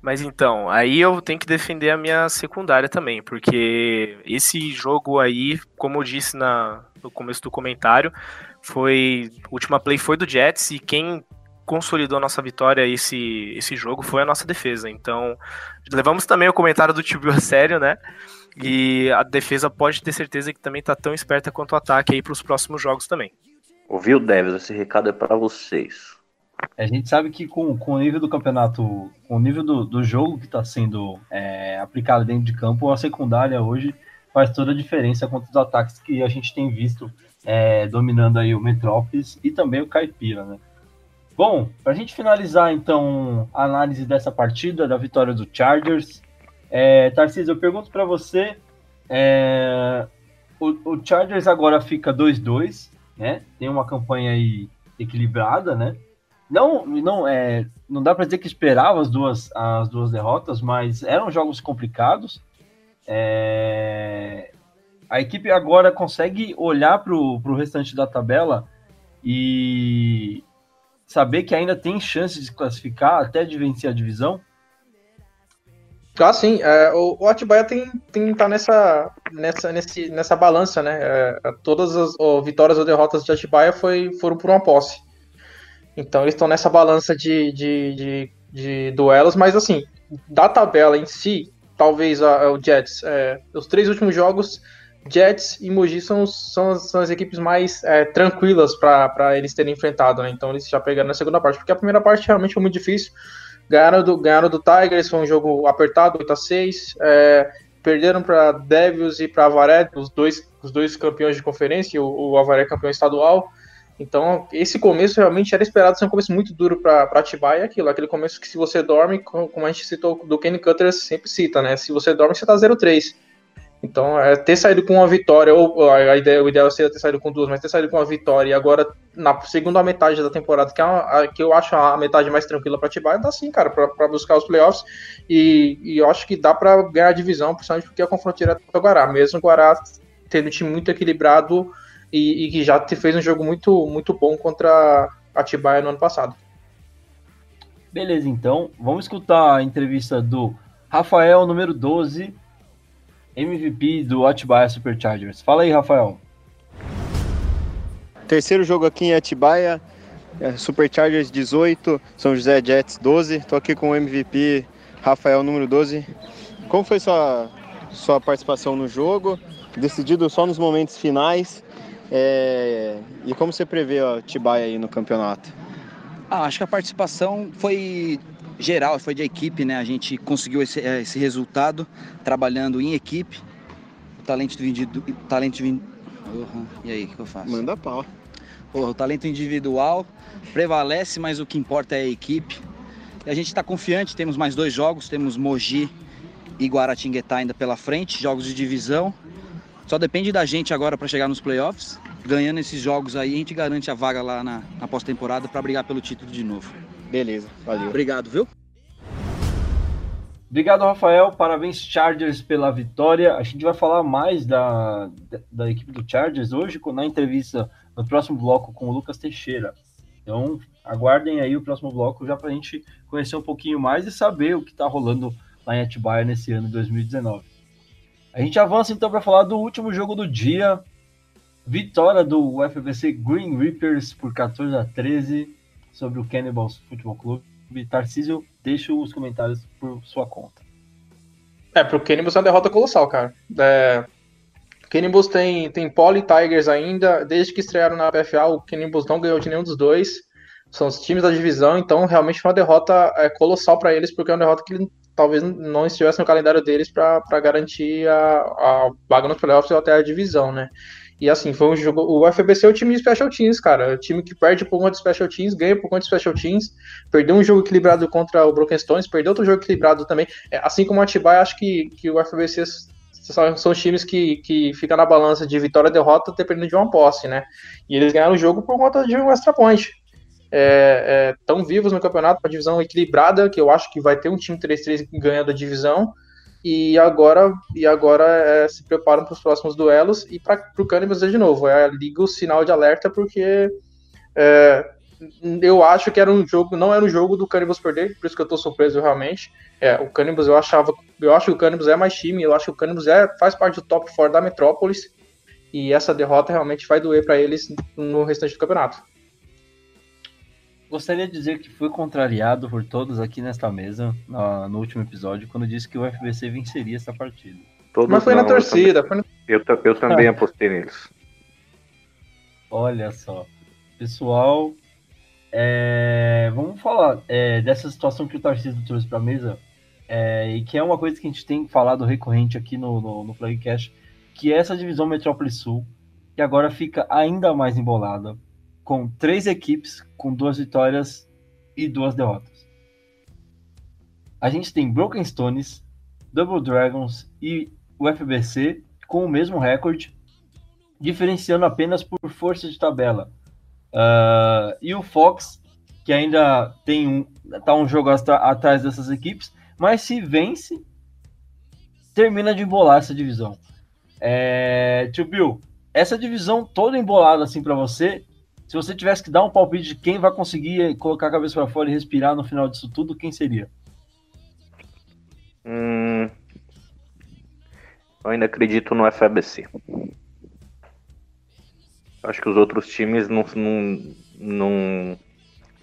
S4: Mas então, aí eu tenho que defender a minha secundária também, porque esse jogo aí, como eu disse na, no começo do comentário, foi. Última play foi do Jets e quem consolidou a nossa vitória esse, esse jogo foi a nossa defesa. Então, levamos também o comentário do Tibio a sério, né? E a defesa pode ter certeza que também tá tão esperta quanto o ataque aí para os próximos jogos também.
S3: Ouviu, Devils? Esse recado é para vocês.
S1: A gente sabe que com, com o nível do campeonato, com o nível do, do jogo que está sendo é, aplicado dentro de campo, a secundária hoje faz toda a diferença contra os ataques que a gente tem visto é, dominando aí o Metrópolis e também o Caipira, né? Bom, para a gente finalizar então a análise dessa partida, da vitória do Chargers, é, Tarcísio, eu pergunto para você, é, o, o, Chargers agora fica 2-2, né? Tem uma campanha aí equilibrada, né? Não, não, é, não dá para dizer que esperava as duas, as duas derrotas, mas eram jogos complicados. É, a equipe agora consegue olhar para o restante da tabela e saber que ainda tem chance de classificar, até de vencer a divisão?
S2: Ah, sim. É, o, o Atibaia tem, tem tá nessa, nessa, nesse, nessa balança, né? É, todas as vitórias ou derrotas de Atibaia foi, foram por uma posse. Então eles estão nessa balança de, de, de, de, duelos, mas assim, da tabela em si, talvez a, a, o Jets, é, os três últimos jogos, Jets e Mogi são, são, são as equipes mais é, tranquilas para eles terem enfrentado, né? Então eles já pegaram na segunda parte, porque a primeira parte realmente foi muito difícil. Ganharam do, ganharam do Tigers, foi um jogo apertado, 8 a 6 é, perderam para Devils e para Avaré, os dois, os dois campeões de conferência, o, o Avaré campeão estadual. Então, esse começo realmente era esperado ser um começo muito duro para Atibaia, aquilo, aquele começo que se você dorme, como a gente citou do Kenny Cutter sempre cita, né? Se você dorme, você tá 0-3. Então, é, ter saído com uma vitória, ou a ideia, o ideal seria ter saído com duas, mas ter saído com uma vitória e agora na segunda metade da temporada, que, é uma, a, que eu acho a metade mais tranquila para Atibaia, dá sim, cara, para buscar os playoffs. E, e, eu acho que dá para ganhar a divisão, principalmente porque é confronto direto com o Guará. Mesmo o Guará tendo um time muito equilibrado e, e, que já fez um jogo muito, muito bom contra a Atibaia no ano passado.
S1: Beleza, então, vamos escutar a entrevista do Rafael, número 12, MVP do Atibaia Superchargers. Fala aí, Rafael.
S6: Terceiro jogo aqui em Atibaia, é, Superchargers 18, São José Jets 12. Estou aqui com o MVP Rafael, número 12. Como foi sua, sua participação no jogo? Decidido só nos momentos finais. É, e como você prevê a Atibaia aí no campeonato?
S9: Ah, acho que a participação foi geral, foi de equipe, né? A gente conseguiu esse, eh, esse resultado trabalhando em equipe. O talento individual. Talento uhum. E aí, o que, eu faço?
S6: Manda pau.
S9: Porra, o talento individual prevalece, mas o que importa é a equipe. E a gente está confiante, temos mais dois jogos, temos Mogi e Guaratinguetá ainda pela frente, jogos de divisão. Só depende da gente agora para chegar nos playoffs. Ganhando esses jogos aí, a gente garante a vaga lá na, na pós-temporada para brigar pelo título de novo.
S6: Beleza, valeu.
S9: Obrigado, viu?
S1: Obrigado, Rafael. Parabéns, Chargers, pela vitória. A gente vai falar mais da, da, equipe do Chargers hoje na entrevista no próximo bloco com o Lucas Teixeira. Então, aguardem aí o próximo bloco já para a gente conhecer um pouquinho mais e saber o que está rolando lá em Atibaia nesse ano de 2019. A gente avança então para falar do último jogo do dia. Vitória do UFBC Green Reapers por 14 a 13 sobre o Cannibals Futebol Clube. Tarcísio, deixa os comentários por sua conta.
S2: É, pro Cannibals é uma derrota colossal, cara. É, Cannibals tem, tem Poly Tigers ainda. Desde que estrearam na PFA, o Cannibals não ganhou de nenhum dos dois. São os times da divisão, então realmente foi uma derrota é, colossal para eles, porque é uma derrota que talvez não estivesse no calendário deles para garantir a, a vaga nos playoffs ou até a divisão, né? E assim, foi um jogo. O UFBC é o time de Special Teams, cara. É o time que perde por conta de Special Teams, ganha por conta de Special Teams. Perdeu um jogo equilibrado contra o Broken Stones, perdeu outro jogo equilibrado também. É, assim como o Atibaia, acho que, que o UFBC são, são times que, que ficam na balança de vitória e derrota dependendo de uma posse, né? E eles ganharam o jogo por conta de um extra point. É, é, vivos no campeonato, uma divisão equilibrada, que eu acho que vai ter um time 3-3 ganhando a divisão. E agora e agora é, se preparam para os próximos duelos. E para o Cannibals de novo é liga o sinal de alerta porque é, eu acho que era um jogo não era um jogo do Cannibals perder por isso que eu estou surpreso realmente. É, o Cannibals eu achava eu acho que o Cannibals é mais time eu acho que o Cannibals é, faz parte do top 4 da Metrópolis. E essa derrota realmente vai doer para eles no restante do campeonato
S1: Gostaria de dizer que fui contrariado por todos aqui nesta mesa no, no último episódio, quando disse que o FBC venceria essa partida.
S2: Todos Mas foi não, na torcida. Eu também,
S3: eu, eu também apostei neles.
S1: Olha só. Pessoal, é, vamos falar é, dessa situação que o Tarcísio trouxe para a mesa, é, e que é uma coisa que a gente tem falado recorrente aqui no, no, no Flagcast, que é essa divisão Metrópole Sul, que agora fica ainda mais embolada, com três equipes com duas vitórias e duas derrotas. A gente tem Broken Stones, Double Dragons e o FBC com o mesmo recorde, diferenciando apenas por força de tabela. Uh, e o Fox, que ainda tem um, tá um jogo atrás dessas equipes, mas se vence, termina de embolar essa divisão. É, Tio Bill, essa divisão toda embolada assim para você, se você tivesse que dar um palpite de quem vai conseguir colocar a cabeça para fora e respirar no final disso tudo, quem seria?
S3: Hum, eu ainda acredito no FABC. Acho que os outros times não, não, não,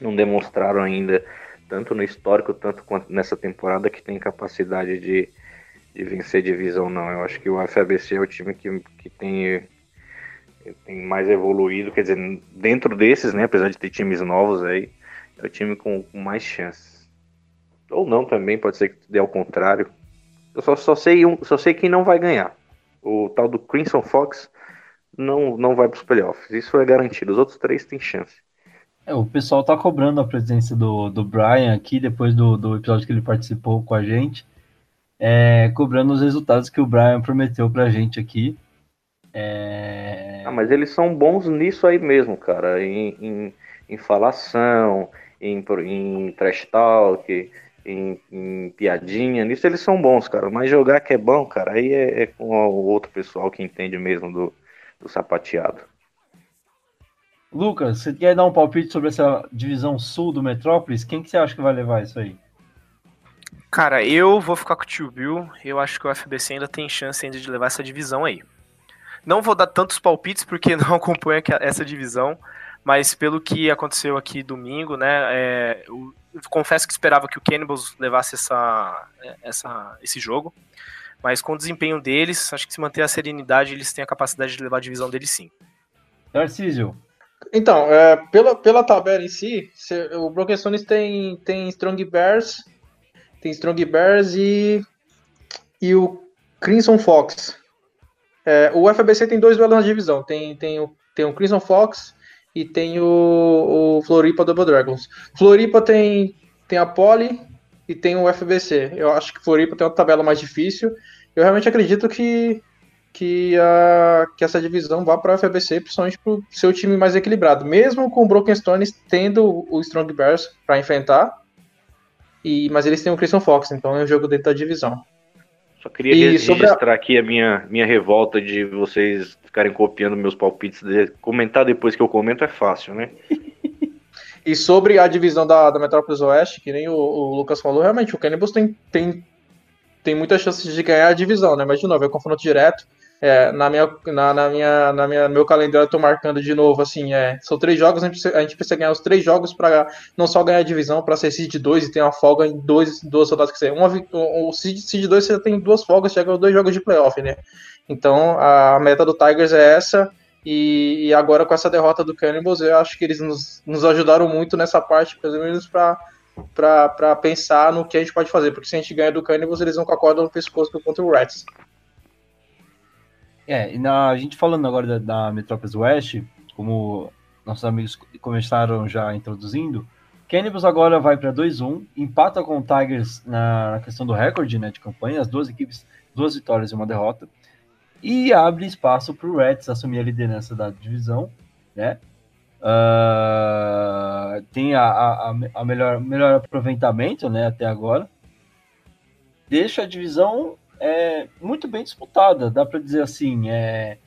S3: não demonstraram ainda, tanto no histórico, tanto quanto nessa temporada, que tem capacidade de, de vencer divisão, não. Eu acho que o FABC é o time que, que tem tem mais evoluído, quer dizer, dentro desses, né, apesar de ter times novos aí, é o time com, mais chances. Ou não também, pode ser que dê ao contrário. Eu só, só, sei um, só sei quem não vai ganhar. O tal do Crimson Fox não, não vai para os playoffs. Isso é garantido. Os outros três têm chance.
S1: É, o pessoal tá cobrando a presença do, do Brian aqui, depois do, do episódio que ele participou com a gente, é, cobrando os resultados que o Brian prometeu pra gente aqui. É...
S3: Ah, mas eles são bons nisso aí mesmo, cara. Em, em, em falação, em, em trash talk, em, em, piadinha. Nisso eles são bons, cara. Mas jogar que é bom, cara, aí é, é com o outro pessoal que entende mesmo do, do sapateado.
S1: Lucas, você quer dar um palpite sobre essa divisão sul do Metrópolis? Quem que você acha que vai levar isso aí?
S4: Cara, eu vou ficar com o Tio Bill. Eu acho que o FBC ainda tem chance ainda de levar essa divisão aí. Não vou dar tantos palpites porque não acompanho essa divisão, mas pelo que aconteceu aqui domingo, né, é, eu, confesso que esperava que o Cannibals levasse essa, essa, esse jogo, mas com o desempenho deles, acho que se manter a serenidade, eles têm a capacidade de levar a divisão deles sim.
S1: Tarcísio.
S2: Então, é, pela, pela tabela em si, o Broken Stones tem, tem Strong Bears, tem Strong Bears e, e o Crimson Fox. É, o FBC tem dois duelos na divisão, tem, tem, o, tem o Crimson Fox e tem o, o Floripa Double Dragons. Floripa tem, tem a Poli e tem o FBC. Eu acho que Floripa tem uma tabela mais difícil. Eu realmente acredito que, que, a, que essa divisão vá para o FBC, principalmente para o seu time mais equilibrado. Mesmo com o Broken Stones tendo o Strong Bears para enfrentar, e, mas eles têm o Christian Fox, então é um jogo dentro da divisão.
S3: Só queria e registrar a... aqui a minha, minha revolta de vocês ficarem copiando meus palpites. De... Comentar depois que eu comento é fácil, né?
S2: e sobre a divisão da, da Metrópolis Oeste, que nem o, o Lucas falou, realmente o Cannibals tem, tem, tem muitas chances de ganhar a divisão, né? Mas de novo, é confronto direto. É, na minha, na, na, minha, na minha, meu calendário eu tô marcando de novo, assim, é, são três jogos, a gente, precisa, a gente precisa ganhar os três jogos para não só ganhar a divisão, para ser seed 2 e ter uma folga em dois, duas rodadas, que ser uma, o, seed, seed 2 você tem duas folgas, chega dois jogos de playoff, né? Então a meta do Tigers é essa, e, e, agora com essa derrota do Cannibals, eu acho que eles nos, nos ajudaram muito nessa parte, pelo menos para pensar no que a gente pode fazer, porque se a gente ganha do Cannibals, eles vão com a corda no pescoço contra o Rats.
S1: É, e na, a gente falando agora da, da Metrópolis Oeste, como nossos amigos começaram já introduzindo, Cannibals agora vai para 2-1, empata com o Tigers na, na, questão do recorde né, de campanha, as duas equipes, duas vitórias e uma derrota, e abre espaço para o Reds assumir a liderança da divisão, né? Uh, tem a, a, a, melhor, melhor aproveitamento né, até agora. Deixa a divisão é muito bem disputada, dá para dizer assim. É,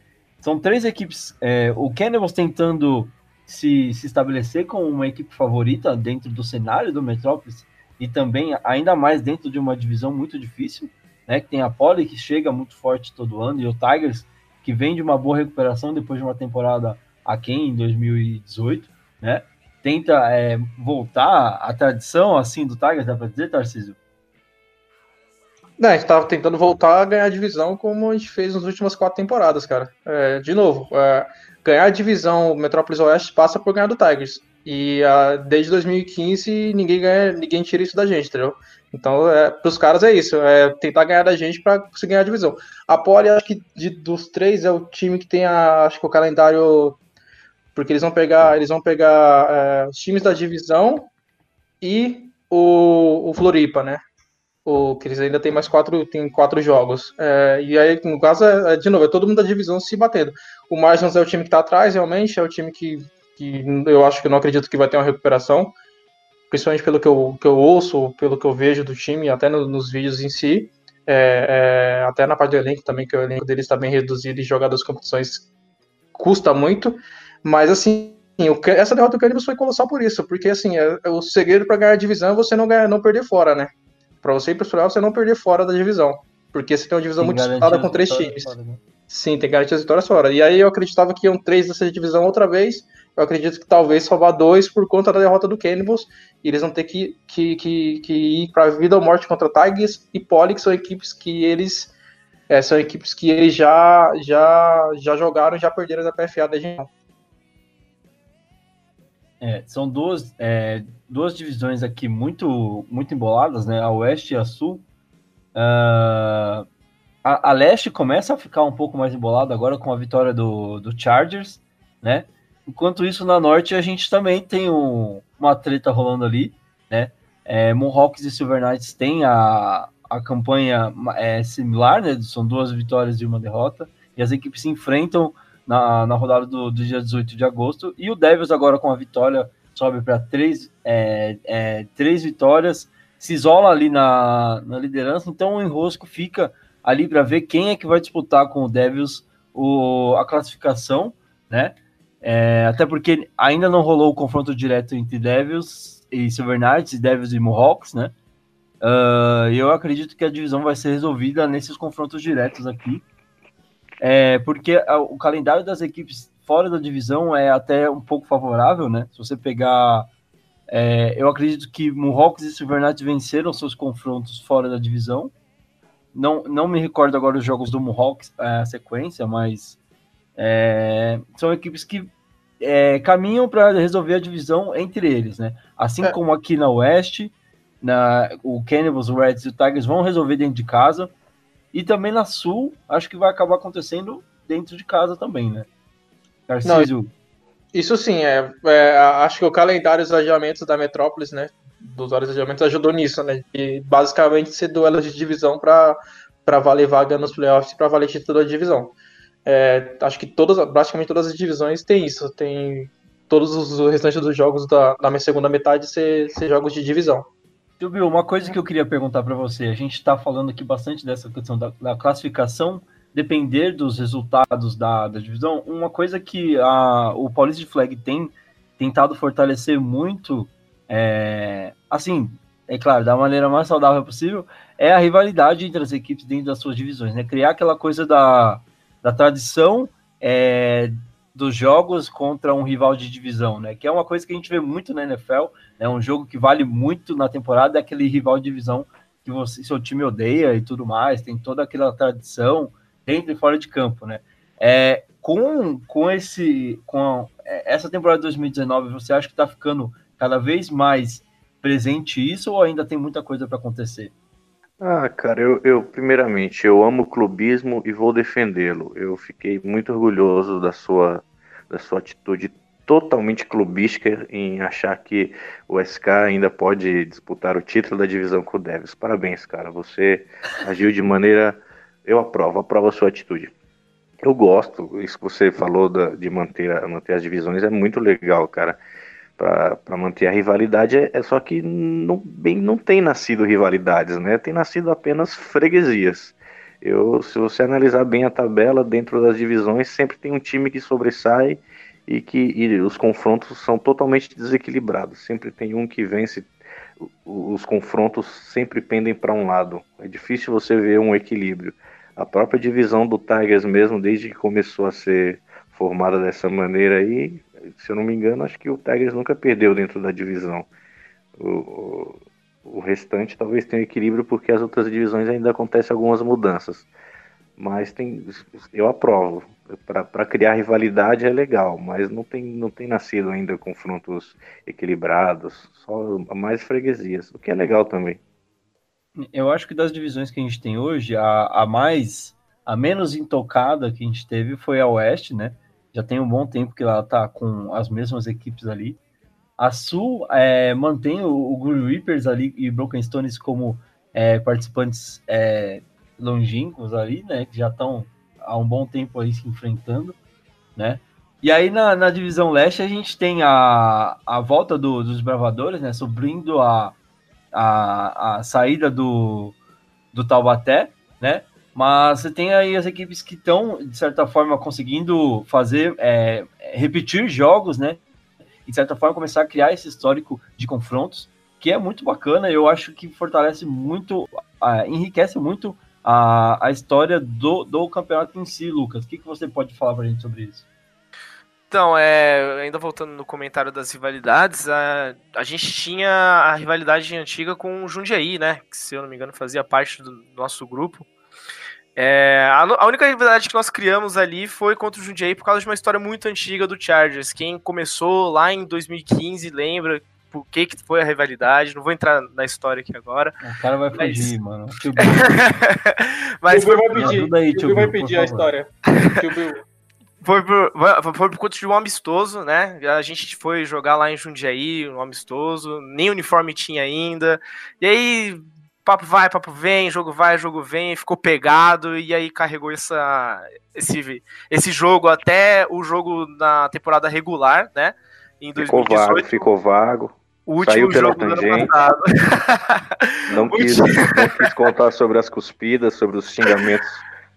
S1: são três equipes. É, o Cannibals tentando se, se estabelecer como uma equipe favorita dentro do cenário do Metrópolis e também ainda mais dentro de uma divisão muito difícil, né? Que tem a Poli que chega muito forte todo ano e o Tigers que vem de uma boa recuperação depois de uma temporada aquém em 2018, né? Tenta é, voltar à tradição assim do Tigers, dá para dizer, Tarcísio?
S2: Não, a gente tava tentando voltar a ganhar a divisão como a gente fez nas últimas quatro temporadas, cara. É, de novo, é, ganhar a divisão Metrópolis Oeste passa por ganhar do Tigers. E uh, desde 2015 ninguém ganha, ninguém tira isso da gente, entendeu? Então, é, para os caras é isso, é tentar ganhar da gente para conseguir ganhar a divisão. A Poli, acho que de, dos três é o time que tem a, acho que o calendário, porque eles vão pegar, eles vão pegar é, os times da divisão e o, o Floripa, né? O, que eles ainda tem mais quatro, tem quatro jogos. É, e aí, no caso, é, é, de novo, é todo mundo da divisão se batendo. O Margins é o time que está atrás, realmente, é o time que, que eu acho que não acredito que vai ter uma recuperação, principalmente pelo que eu, que eu ouço, pelo que eu vejo do time, até no, nos vídeos em si, é, é, até na parte do elenco também, que o elenco deles está bem reduzido e jogar das competições custa muito, mas assim, essa derrota do Cannibals foi colossal por isso, porque assim, é, o segredo para ganhar a divisão é você não, ganhar, não perder fora, né? Para você ir para os playoffs, você não perder fora da divisão. Porque você tem uma divisão tem muito disputada com três times. Fora, né? Sim, tem garantia de vitórias fora. E aí eu acreditava que iam três dessa divisão outra vez. Eu acredito que talvez salvar dois por conta da derrota do Cannibals. E eles vão ter que, que, que, que ir para vida ou morte contra Tigers e Poli, que são equipes que eles. É, são equipes que eles já, já, já jogaram já perderam da PFA da região.
S1: É, são duas, é, duas divisões aqui muito, muito emboladas, né? A Oeste e a Sul. Uh, a, a, leste começa a ficar um pouco mais embolado agora com a vitória do, do Chargers, né? Enquanto isso, na norte, a gente também tem um, uma treta rolando ali, né? É, Mohawks e Silver Knights têm a, a campanha é, similar, né? São duas vitórias e uma derrota. E as equipes se enfrentam na, na rodada do, do dia 18 de agosto. E o Devils agora com a vitória sobe para três, é, é, três vitórias, se isola ali na, na liderança. Então o enrosco fica ali para ver quem é que vai disputar com o Devils o, a classificação, né? É, até porque ainda não rolou o confronto direto entre Devils e Silver Knights, Devils e Mohawks, né? Uh, eu acredito que a divisão vai ser resolvida nesses confrontos diretos aqui, é, porque o calendário das equipes fora da divisão é até um pouco favorável, né? Se você pegar. É, eu acredito que Mohawks e Silver Knights venceram seus confrontos fora da divisão. Não, não me recordo agora os jogos do Mohawks, é, a sequência, mas é, são equipes que é, caminham para resolver a divisão entre eles, né? Assim é. como aqui na Oeste, na, o Cannibals, o Reds e o Tigers vão resolver dentro de casa. E também na Sul, acho que vai acabar acontecendo dentro de casa também, né?
S2: Tarcísio. Não, isso sim, é, é, acho que o calendário dos adiamentos da Metrópolis, né? Dos vários adiamentos ajudou nisso, né? Basicamente ser duelos de divisão para valer vaga nos playoffs e para valer título da divisão. É, acho que todas, praticamente todas as divisões têm isso, tem todos os restantes dos jogos da, da minha segunda metade ser, ser jogos de divisão.
S1: Silvio, uma coisa que eu queria perguntar para você, a gente está falando aqui bastante dessa questão da, da classificação depender dos resultados da, da divisão, uma coisa que a, o Paulista de Flag tem tentado fortalecer muito, é, assim, é claro, da maneira mais saudável possível, é a rivalidade entre as equipes dentro das suas divisões, né? Criar aquela coisa da, da tradição é, dos jogos contra um rival de divisão, né? Que é uma coisa que a gente vê muito na NFL, é né? um jogo que vale muito na temporada, é aquele rival de divisão que você, seu time odeia e tudo mais, tem toda aquela tradição, dentro e fora de campo, né? É, com, com, esse, com é, essa temporada de 2019, você acha que está ficando cada vez mais presente isso ou ainda tem muita coisa para acontecer?
S3: Ah, cara, eu, eu primeiramente eu amo o clubismo e vou defendê-lo. Eu fiquei muito orgulhoso da sua da sua atitude totalmente clubística em achar que o SK ainda pode disputar o título da divisão com o Devils. Parabéns, cara. Você agiu de maneira eu aprovo, aprovo a sua atitude. Eu gosto, isso que você falou da, de manter, manter as divisões é muito legal, cara. Para manter a rivalidade, é, é, só que não, bem, não tem nascido rivalidades, né? Tem nascido apenas freguesias. Eu, se você analisar bem a tabela dentro das divisões, sempre tem um time que sobressai e que e os confrontos são totalmente desequilibrados. Sempre tem um que vence, os confrontos sempre pendem para um lado. É difícil você ver um equilíbrio a própria divisão do Tigers mesmo, desde que começou a ser formada dessa maneira aí, se eu não me engano, acho que o Tigers nunca perdeu dentro da divisão. O, o, o restante talvez tenha equilíbrio porque as outras divisões ainda acontecem algumas mudanças. Mas tem, eu aprovo. Para criar rivalidade é legal, mas não tem, não tem nascido ainda confrontos equilibrados, só mais freguesias, o que é legal também.
S1: Eu acho que das divisões que a gente tem hoje, a, a mais, a menos intocada que a gente teve foi a Oeste, né? Já tem um bom tempo que ela tá com as mesmas equipes ali. A Sul é, mantém o, o Guru Reapers ali e Broken Stones como é, participantes é, longínquos ali, né? Que já estão há um bom tempo aí se enfrentando, né? E aí na, na divisão leste a gente tem a, a volta do, dos bravadores, né? Subindo a, a, a saída do, do Taubaté, né? Mas você tem aí as equipes que estão, de certa forma, conseguindo fazer, é, repetir jogos, né? E, de certa forma, começar a criar esse histórico de confrontos, que é muito bacana. Eu acho que fortalece muito, enriquece muito a, a história do, do campeonato em si, Lucas. O que, que você pode falar para a gente sobre isso?
S4: Então, é, ainda voltando no comentário das rivalidades, a, a gente tinha a rivalidade antiga com o Jundiaí, né? Que, se eu não me engano, fazia parte do nosso grupo. É, a, a, única rivalidade que nós criamos ali foi contra o Jundiaí por causa de uma história muito antiga do Chargers. Quem começou lá em 2015 lembra por que, que foi a rivalidade. Não vou entrar na história aqui agora.
S1: O cara vai mas... fugir, mano.
S2: mas foi, vai pedir, aí, tio vai pedir a história.
S4: Foi por, foi por conta de um amistoso, né? A gente foi jogar lá em Jundiaí, um amistoso, nem uniforme tinha ainda. E aí papo vai, papo vem, jogo vai, jogo vem, ficou pegado e aí carregou essa, esse, esse jogo até o jogo na temporada regular, né?
S3: Em 2018. Ficou vago, ficou vago. O último Saiu pela tangente. Não quis, não quis contar sobre as cuspidas, sobre os xingamentos.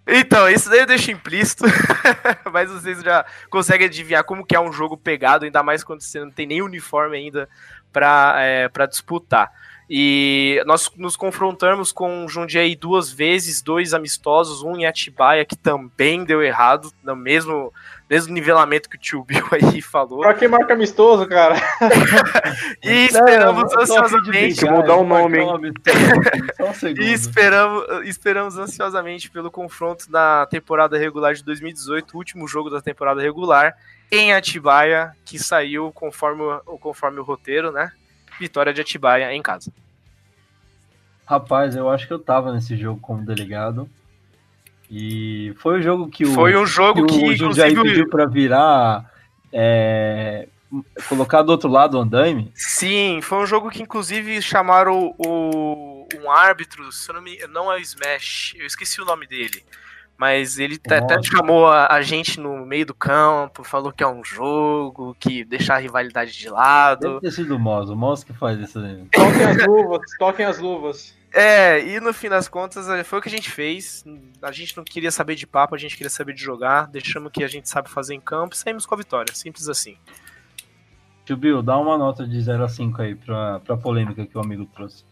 S4: Então, isso daí eu deixo implícito, mas vocês já conseguem adivinhar como que é um jogo pegado, ainda mais quando você não tem nem uniforme ainda para é, disputar. E nós nos confrontamos com o Jundiaí duas vezes, dois amistosos, um em Atibaia, que também deu errado, no mesmo, mesmo nivelamento que o tio Bill aí falou.
S2: Pra que marca amistoso, cara?
S4: e esperamos não, ansiosamente.
S3: mudar o nome, hein?
S4: Um e esperamos, esperamos ansiosamente pelo confronto da temporada regular de 2018, o último jogo da temporada regular, em Atibaia, que saiu conforme, conforme o roteiro, né? vitória de Atibaia em casa.
S1: Rapaz, eu acho que eu tava nesse jogo como delegado. E foi o jogo que o.
S4: Foi um jogo que,
S1: que o Jundiaí inclusive... pediu para virar. É, colocar do outro lado o andaime?
S4: Sim, foi um jogo que inclusive chamaram o, um árbitro, se eu não, me, não é o Smash, eu esqueci o nome dele mas ele até chamou a, a, gente no meio do campo, falou que é um jogo, que deixar a rivalidade de lado.
S1: Deve ter sido o Moz, o Moz que faz isso aí.
S2: Toquem as luvas, toquem as luvas.
S4: É, e no fim das contas é, foi o que a gente fez. A gente não queria saber de papo, a gente queria saber de jogar. Deixamos o que a gente sabe fazer em campo e saímos com a vitória. Simples assim.
S1: Tio Bill, dá uma nota de 0 a 5 aí pra, pra polêmica que o amigo trouxe.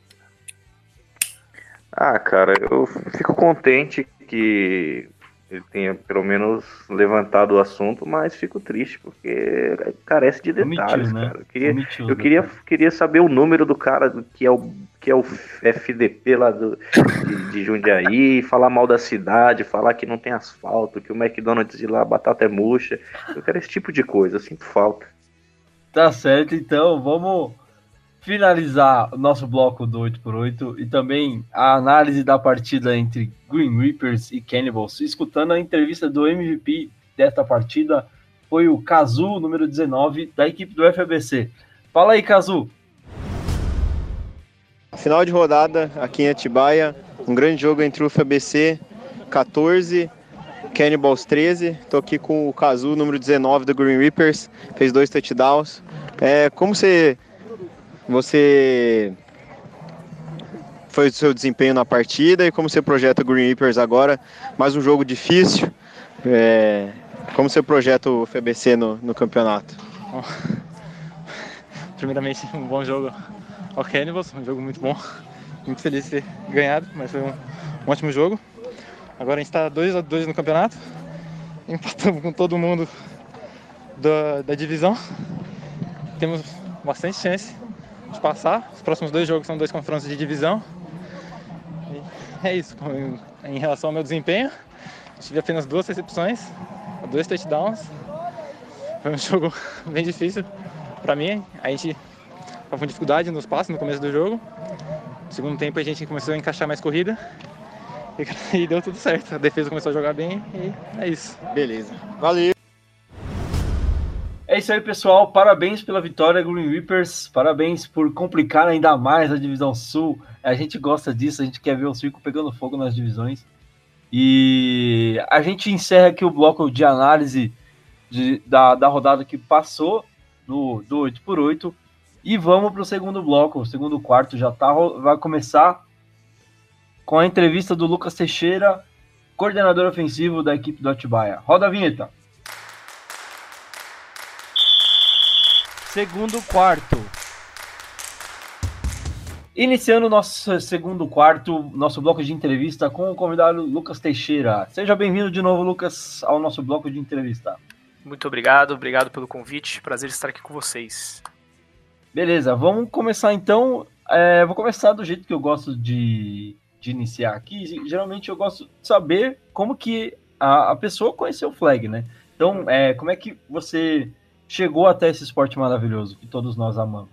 S3: Ah, cara, eu fico contente que ele tenha pelo menos levantado o assunto, mas fico triste porque carece de detalhes, Omitiu, né? cara. Eu queria, Omitiu, eu queria, queria saber o número do cara que é o que é o FDP lá do, de, de Jundiaí, falar mal da cidade, falar que não tem asfalto, que o McDonald's de lá batata é murcha. Eu quero esse tipo de coisa, eu sinto falta.
S1: Tá certo, então vamos finalizar o nosso bloco do 8x8 e também a análise da partida entre Green Reapers e Cannibals, escutando a entrevista do MVP desta partida, foi o Kazu, número 19, da equipe do FABC. Fala aí, Kazu.
S6: Final de rodada aqui em Atibaia, um grande jogo entre o FABC 14 Cannibals 13. Tô aqui com o Kazu, número 19 do Green Reapers, fez dois touchdowns. É, como você você foi o seu desempenho na partida e como você projeta o Green Reapers agora? Mais um jogo difícil. É, como você projeta o FBC no, no campeonato? Bom,
S10: primeiramente, um bom jogo ao Cannibals, um jogo muito bom. Muito feliz de ter ganhado, mas foi um, um ótimo jogo. Agora a gente está 2 a 2 no campeonato. Empatamos com todo mundo da, da divisão. Temos bastante chance de passar. Os próximos dois jogos são dois confrontos de divisão. E é isso. Em relação ao meu desempenho, tive apenas duas recepções, dois touchdowns. Foi um jogo bem difícil para mim. A gente estava com dificuldade nos passos no começo do jogo. No segundo tempo a gente começou a encaixar mais corrida. E deu tudo certo. A defesa começou a jogar bem e é isso.
S6: Beleza. Valeu!
S1: É isso aí, pessoal. Parabéns pela vitória, Green Reapers. Parabéns por complicar ainda mais a divisão sul. A gente gosta disso, a gente quer ver o circo pegando fogo nas divisões. E a gente encerra aqui o bloco de análise de, da, da rodada que passou do, do 8x8. E vamos para o segundo bloco. O segundo quarto já tá, vai começar com a entrevista do Lucas Teixeira, coordenador ofensivo da equipe do Atibaia. Roda a vinheta. Segundo quarto. Iniciando nosso segundo quarto, nosso bloco de entrevista com o convidado Lucas Teixeira. Seja bem-vindo de novo, Lucas, ao nosso bloco de entrevista.
S4: Muito obrigado, obrigado pelo convite. Prazer estar aqui com vocês.
S1: Beleza, vamos começar então. É, vou começar do jeito que eu gosto de, de iniciar aqui. Geralmente eu gosto de saber como que a, a pessoa conheceu o flag, né? Então, é, como é que você chegou até esse esporte maravilhoso que todos nós amamos?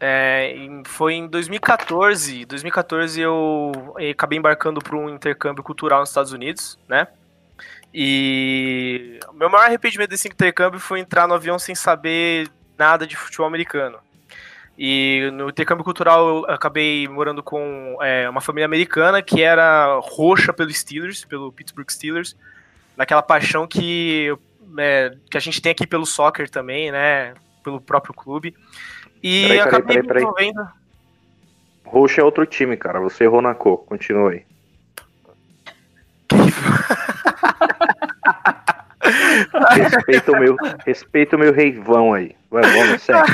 S4: É, foi em 2014. 2014 eu, eu acabei embarcando para um intercâmbio cultural nos Estados Unidos, né? E o meu maior arrependimento desse intercâmbio foi entrar no avião sem saber nada de futebol americano. E no intercâmbio cultural eu acabei morando com é, uma família americana que era roxa pelo Steelers, pelo Pittsburgh Steelers, naquela paixão que, é, que a gente tem aqui pelo soccer também, né? Pelo próprio clube. E
S3: Peraí, peraí,
S4: acabei
S3: peraí, peraí.
S4: envolvendo.
S3: Roxo é outro time, cara. Você errou na cor. Continua aí. Respeita o meu, respeita o meu reivão aí. Vai, vamos, segue.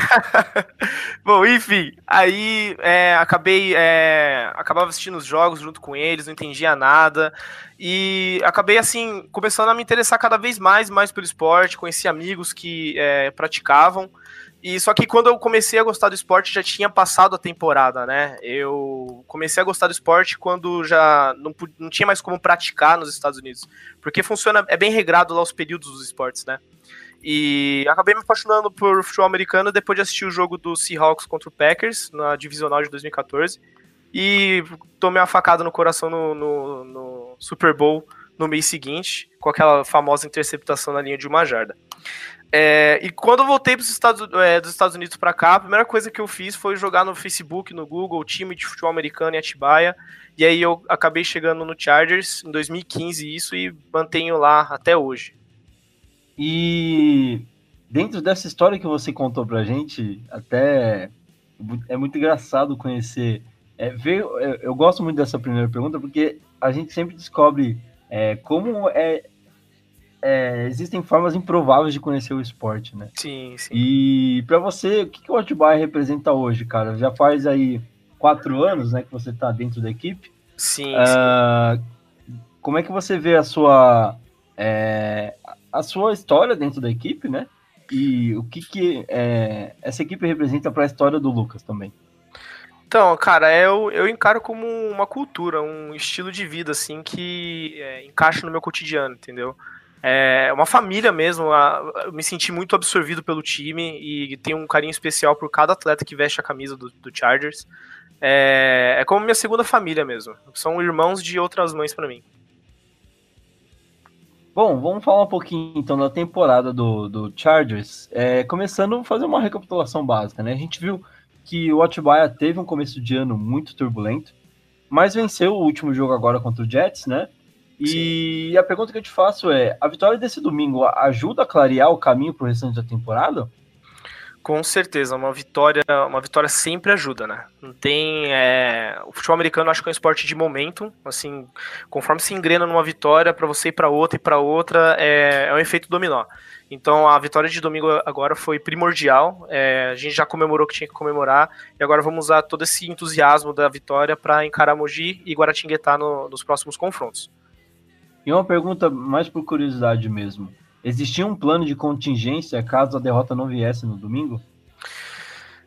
S4: Bom, enfim, aí é, acabei é, acabava assistindo os jogos junto com eles, não entendia nada e acabei assim começando a me interessar cada vez mais, mais pelo esporte, conheci amigos que é, praticavam e só que quando eu comecei a gostar do esporte já tinha passado a temporada, né? Eu comecei a gostar do esporte quando já não, não tinha mais como praticar nos Estados Unidos, porque funciona é bem regrado lá os períodos dos esportes, né? E acabei me apaixonando por futebol americano depois de assistir o jogo do Seahawks contra o Packers na divisional de 2014 e tomei uma facada no coração no, no- no Super Bowl no mês seguinte, com aquela famosa interceptação na linha de uma jarda. É, e quando eu voltei pros Estados, é, dos Estados Unidos para cá, a primeira coisa que eu fiz foi jogar no Facebook, no Google, time de futebol americano em Atibaia. E aí eu acabei chegando no Chargers em 2015 isso e mantenho lá até hoje.
S1: E dentro dessa história que você contou pra gente, até é muito engraçado conhecer. É, ver, eu, eu gosto muito dessa primeira pergunta porque a gente sempre descobre é, como é, é, existem formas improváveis de conhecer o esporte, né?
S4: Sim, sim.
S1: E pra você, o que, que o Atibaia representa hoje, cara? Já faz aí quatro anos, né, que você tá dentro da equipe.
S4: Sim,
S1: Ah, como é que você vê a sua é, a sua história dentro da equipe, né? E o que que é, essa equipe representa para a história do Lucas também?
S4: Então, cara, eu, eu encaro como uma cultura, um estilo de vida, assim, que é, encaixa no meu cotidiano, entendeu? É uma família mesmo, eu me senti muito absorvido pelo time e tenho um carinho especial por cada atleta que veste a camisa do, do Chargers. É, é como minha segunda família mesmo, são irmãos de outras mães pra mim.
S1: Bom, vamos falar um pouquinho então da temporada do, do Chargers. É, começando a fazer uma recapitulação básica, né? A gente viu que o Atibaia teve um começo de ano muito turbulento, mas venceu o último jogo agora contra o Jets, né? E a pergunta que eu te faço é: a vitória desse domingo ajuda a clarear o caminho para o restante da temporada?
S4: Com certeza, uma vitória, uma vitória sempre ajuda, né? Não tem, é, o futebol americano acho que é um esporte de momento, assim, conforme se engrena numa vitória para você ir para outra e para outra, é, é um efeito dominó. Então a vitória de domingo agora foi primordial. é, a gente já comemorou o que tinha que comemorar e agora vamos usar todo esse entusiasmo da vitória para encarar Mogi e Guaratinguetá no- nos próximos confrontos.
S1: E uma pergunta mais por curiosidade mesmo. Existia um plano de contingência caso a derrota não viesse no domingo?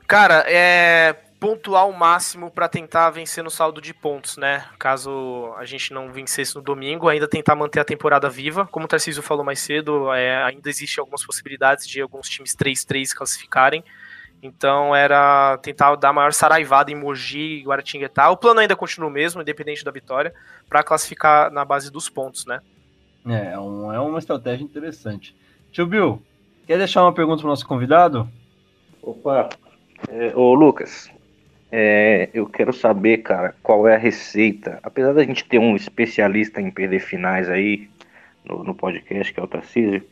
S4: Cara, é pontuar o máximo para tentar vencer no saldo de pontos, né? Caso a gente não vencesse no domingo, ainda tentar manter a temporada viva. Como o Tarcísio falou mais cedo, é, ainda existem algumas possibilidades de alguns times 3-3 classificarem. Então era tentar dar a maior saraivada em Mogi e Guaratinguetá. O plano ainda continua o mesmo, independente da vitória, para classificar na base dos pontos, né?
S1: É, é um- é uma estratégia interessante. Tio Bill, quer deixar uma pergunta para o nosso convidado?
S3: Opa, é, ô Lucas, é, eu quero saber, cara, qual é a receita. Apesar da gente ter um especialista em perder finais aí no, no podcast, que é o Tarcísio,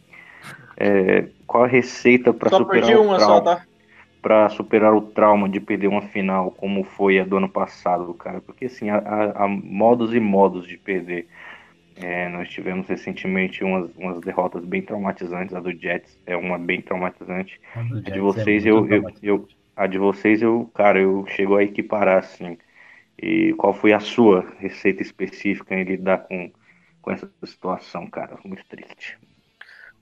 S3: é, qual a receita para
S2: Só
S3: superar
S2: perdi
S3: o
S2: uma só,
S3: trauma?
S2: tá?
S3: Para superar o trauma de perder uma final, como foi a do ano passado, cara? Porque assim, há, há- modos e modos de perder. É, nós tivemos recentemente umas, umas derrotas bem traumatizantes. A do Jets é uma bem traumatizante. A de vocês, eu, eu, eu, a de vocês, eu, cara, eu chego a equiparar, assim. E qual foi a sua receita específica em lidar com, com essa situação, cara? Muito triste.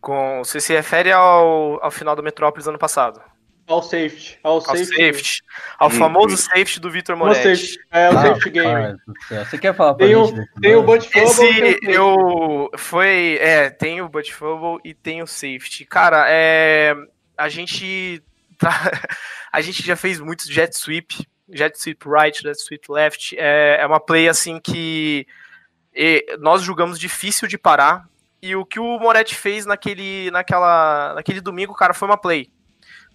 S4: Com, você se refere ao, ao final do Metrópolis ano passado?
S2: Ao safety. Ao
S4: Ao
S2: safety.
S4: safety. Ao
S3: Sim,
S4: famoso safety do Vitor Moretti.
S2: safety. É, o
S1: Ah,
S2: safety game.
S1: Você quer falar pra
S2: Tem o,
S1: gente
S2: tem o Fumble e tem o safety.
S4: eu foi é tem o Bud Fumble e tem o safety. Cara, é a gente a gente já fez muitos jet sweep, jet sweep right, jet sweep left. É, é uma play assim que nós julgamos difícil de parar. E o que o Moretti fez naquele, naquela, naquele domingo, cara, foi uma play.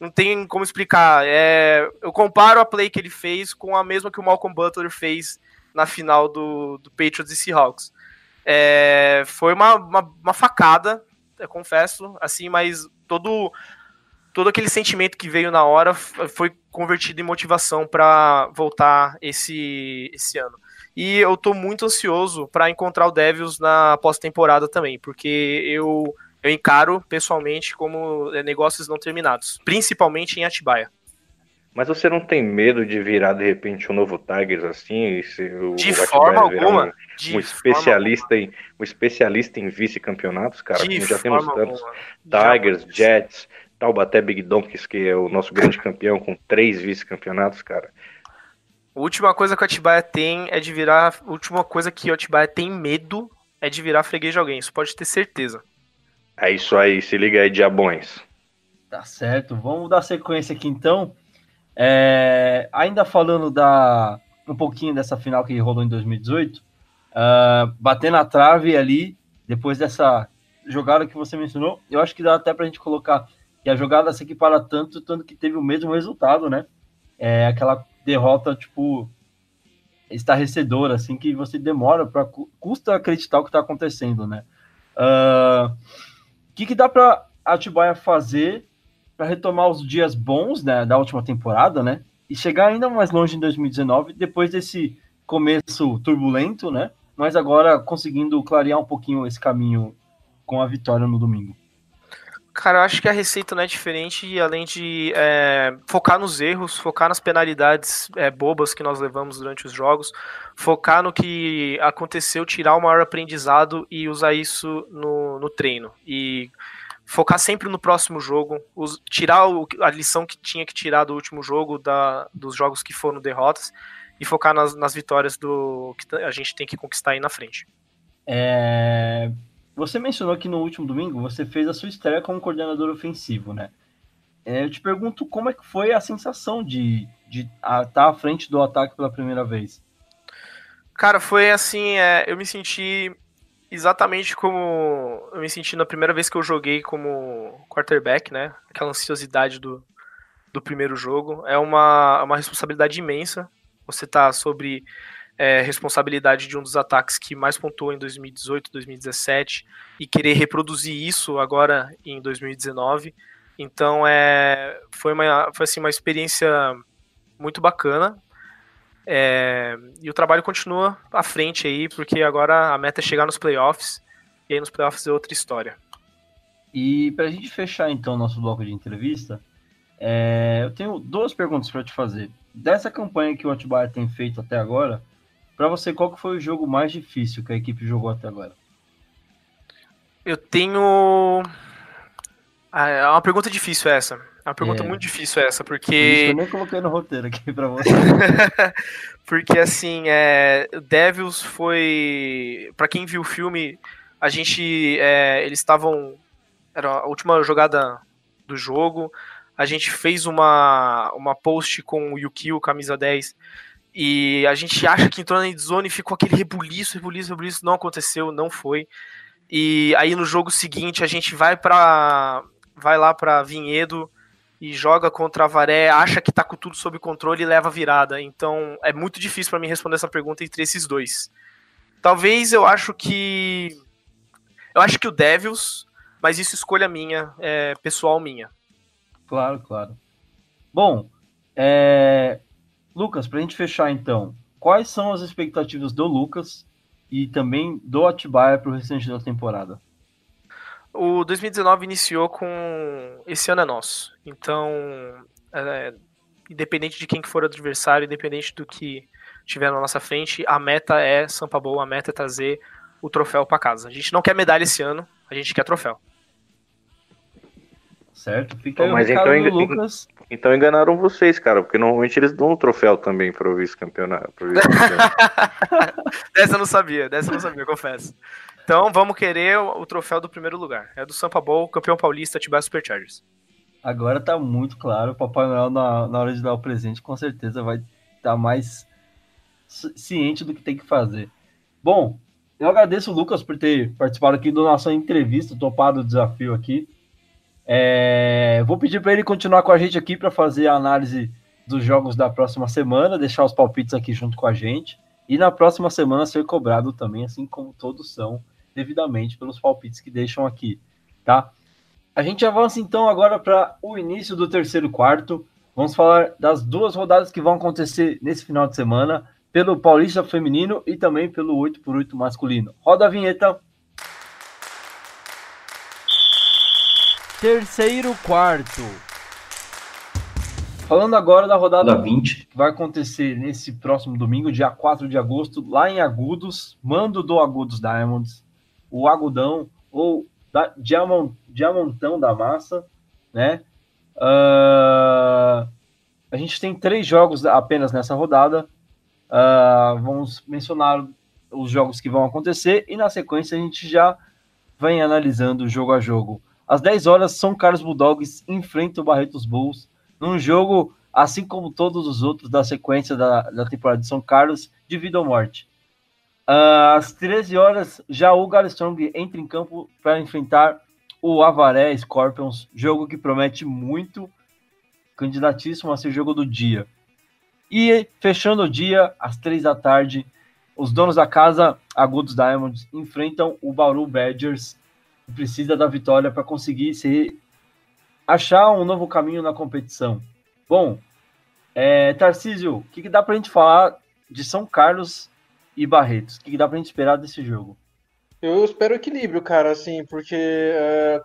S4: Não tem como explicar. É, eu comparo a play que ele fez com a mesma que o Malcolm Butler fez na final do, do Patriots e Seahawks. É, foi uma, uma, uma facada, confesso, assim, mas todo todo aquele sentimento que veio na hora foi convertido em motivação para voltar esse, esse ano. E eu tô muito ansioso para encontrar o Devils na pós-temporada também, porque eu, eu encaro pessoalmente como é, negócios não terminados, principalmente em Atibaia.
S3: Mas você não tem medo de virar de repente um novo Tigers assim?
S4: O de forma alguma. Um,
S3: um especialista alguma. em um especialista em vice-campeonatos, cara.
S4: De
S3: já
S4: temos
S3: tantos alguma. Tigers, Jets, Taubaté Big Donkeys, que é o nosso grande campeão com três vice-campeonatos, cara.
S4: A última coisa que o Atibaia tem é de virar. A última coisa que o Atibaia tem medo é de virar freguês de alguém. Isso pode ter certeza.
S3: É isso aí, se liga aí, diabões.
S1: Tá certo, vamos dar sequência aqui então. É, ainda falando da um pouquinho dessa final que rolou em 2018, uh, ah, bater na trave ali, depois dessa jogada que você mencionou, eu acho que dá até pra gente colocar que a jogada se equipara tanto, tanto que teve o mesmo resultado, né? É aquela derrota, tipo, estarrecedora, assim, que você demora para custa acreditar o que está acontecendo, né? Uh, que, que dá para Atibaia fazer para retomar os dias bons né, da última temporada, né? E chegar ainda mais longe em 2019, depois desse começo turbulento, né? Mas agora conseguindo clarear um pouquinho esse caminho com a vitória no domingo.
S4: Cara, eu acho que a receita não é diferente, além de é, focar nos erros, focar nas penalidades é, bobas que nós levamos durante os jogos, focar no que aconteceu, tirar o maior aprendizado e usar isso no, no treino. E focar sempre no próximo jogo, tirar o, a lição que tinha que tirar do último jogo, da, dos jogos que foram derrotas, e focar nas, nas vitórias do que a gente tem que conquistar aí na frente.
S1: É, você mencionou que no último domingo você fez a sua estreia como coordenador ofensivo, né? É, eu te pergunto como é que foi a sensação de, de estar tá à frente do ataque pela primeira vez.
S4: Cara, foi assim, é, eu me senti exatamente como eu me senti na primeira vez que eu joguei como quarterback, né? Aquela ansiosidade do, do primeiro jogo. É uma, uma responsabilidade imensa. Você tá sobre é, responsabilidade de um dos ataques que mais pontuou em 2018, 2017 e querer reproduzir isso agora em 2019. Então é, foi, uma, foi assim, uma experiência muito bacana. É, e o trabalho continua à frente aí, porque agora a meta é chegar nos playoffs, e aí nos playoffs é outra história.
S1: E para a gente fechar então nosso bloco de entrevista, é, eu tenho duas perguntas para te fazer. Dessa campanha que o Atibaia tem feito até agora, para você, qual que foi o jogo mais difícil que a equipe jogou até agora?
S4: Eu tenho. Ah, é uma pergunta difícil essa. É uma pergunta é. muito difícil essa, porque. Isso
S1: eu nem coloquei no roteiro aqui pra você.
S4: porque assim, é... Devils foi. Para quem viu o filme, a gente. É... Eles estavam. Era a última jogada do jogo. A gente fez uma, uma post com o Yukio, camisa 10, e a gente acha que entrou na endzone e ficou aquele rebuliço, rebuliço, rebuliço. Não aconteceu, não foi. E aí no jogo seguinte a gente vai para vai lá para Vinhedo e joga contra a Varé, acha que tá com tudo sob controle e leva a virada. Então é muito difícil para mim responder essa pergunta entre esses dois. Talvez eu acho que eu acho que o Devils, mas isso escolha minha, é, pessoal minha.
S1: Claro, claro. Bom, é, Lucas, para a gente fechar então, quais são as expectativas do Lucas e também do Atibaia para o restante da temporada?
S4: O 2019 iniciou com esse ano é nosso. Então, é, independente de quem for o adversário, independente do que tiver na nossa frente, a meta é Sampa Boa, a meta é trazer o troféu para casa. A gente não quer medalha esse ano, a gente quer troféu.
S1: Certo? Fica Mas o então, Lucas.
S3: Então enganaram vocês, cara, porque normalmente eles dão um troféu também para o vice-campeonato. Vice
S4: dessa eu não sabia, dessa eu não sabia, confesso. Então vamos querer o, troféu do primeiro lugar. É do Sampa Bowl, campeão paulista, Atibaia Superchargers.
S1: Agora tá muito claro. O Papai Noel, na, na hora de dar o presente, com certeza vai estar tá mais ciente do que tem que fazer. Bom, eu agradeço o Lucas por ter participado aqui da nossa entrevista, topado o desafio aqui. É, vou pedir para ele continuar com a gente aqui para fazer a análise dos jogos da próxima semana, deixar os palpites aqui junto com a gente. E na próxima semana ser cobrado também, assim como todos são, devidamente pelos palpites que deixam aqui, tá? A gente avança então agora para o início do terceiro quarto. Vamos falar das duas rodadas que vão acontecer nesse final de semana, pelo Paulista Feminino e também pelo 8x8 masculino. Roda a vinheta. Terceiro quarto. Falando agora da rodada 20, que vai acontecer nesse próximo domingo, dia 4 de agosto, lá em Agudos, mando do Agudos Diamonds, o Agudão ou da, Diamont, Diamantão da Massa, né? Uh, a gente tem três jogos apenas nessa rodada. Uh, vamos mencionar os jogos que vão acontecer e na sequência a gente já vem analisando jogo a jogo. Às 10 horas, São Carlos Bulldogs enfrenta o Barretos Bulls num jogo, assim como todos os outros da sequência da, da temporada de São Carlos, de vida ou morte. Às 13 horas, já o Galstrong entra em campo para enfrentar o Avaré Scorpions, jogo que promete muito, candidatíssimo a ser jogo do dia. E fechando o dia, às três da tarde, os donos da casa, Agudos Diamonds, enfrentam o Bauru Badgers, que precisa da vitória para conseguir se achar um novo caminho na competição. Bom, é, Tarcísio, o que, que dá para a gente falar de São Carlos e Barretos? O que, dá para a gente esperar desse jogo?
S2: Eu espero equilíbrio, cara, assim, porque é,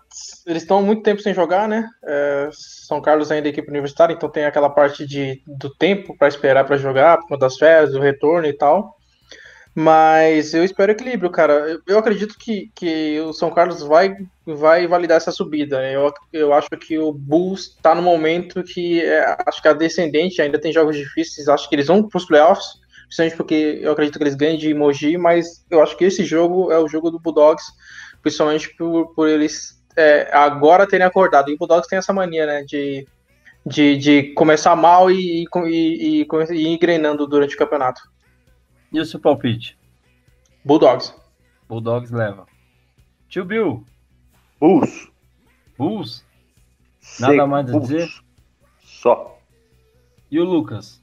S2: eles estão muito tempo sem jogar, né? É, São Carlos ainda é equipe universitária, então tem aquela parte de, do tempo para esperar para jogar, por conta das férias, do retorno e tal. Mas eu espero equilíbrio, cara. Eu acredito que, que o São Carlos vai, vai validar essa subida. Eu, eu acho que o Bulls está no momento que é, acho que a descendente ainda tem jogos difíceis. Acho que eles vão para os playoffs, principalmente porque eu acredito que eles ganhem de Mogi. Mas eu acho que esse jogo é o jogo do Bulldogs, principalmente por, por eles é, agora terem acordado. E o Bulldogs tem essa mania, né, de, de, de começar mal e, e, e, e, e ir engrenando durante o campeonato.
S1: E o seu palpite?
S2: Bulldogs.
S1: Bulldogs leva. Tio Bill.
S3: Bulls.
S1: Bulls? Nada mais a dizer?
S3: Só.
S1: E o Lucas?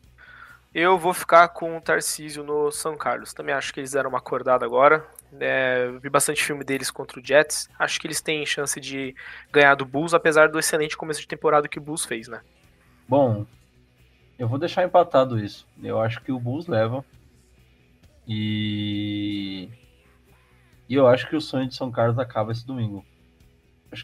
S4: Eu vou ficar com o Tarcísio no São Carlos. Também acho que eles deram uma acordada agora. É, vi bastante filme deles contra o Jets. Acho que eles têm chance de ganhar do Bulls, apesar do excelente começo de temporada que o Bulls fez, né?
S1: Bom, eu vou deixar empatado isso. Eu acho que o Bulls leva. E... e eu acho que o sonho de São Carlos acaba esse domingo.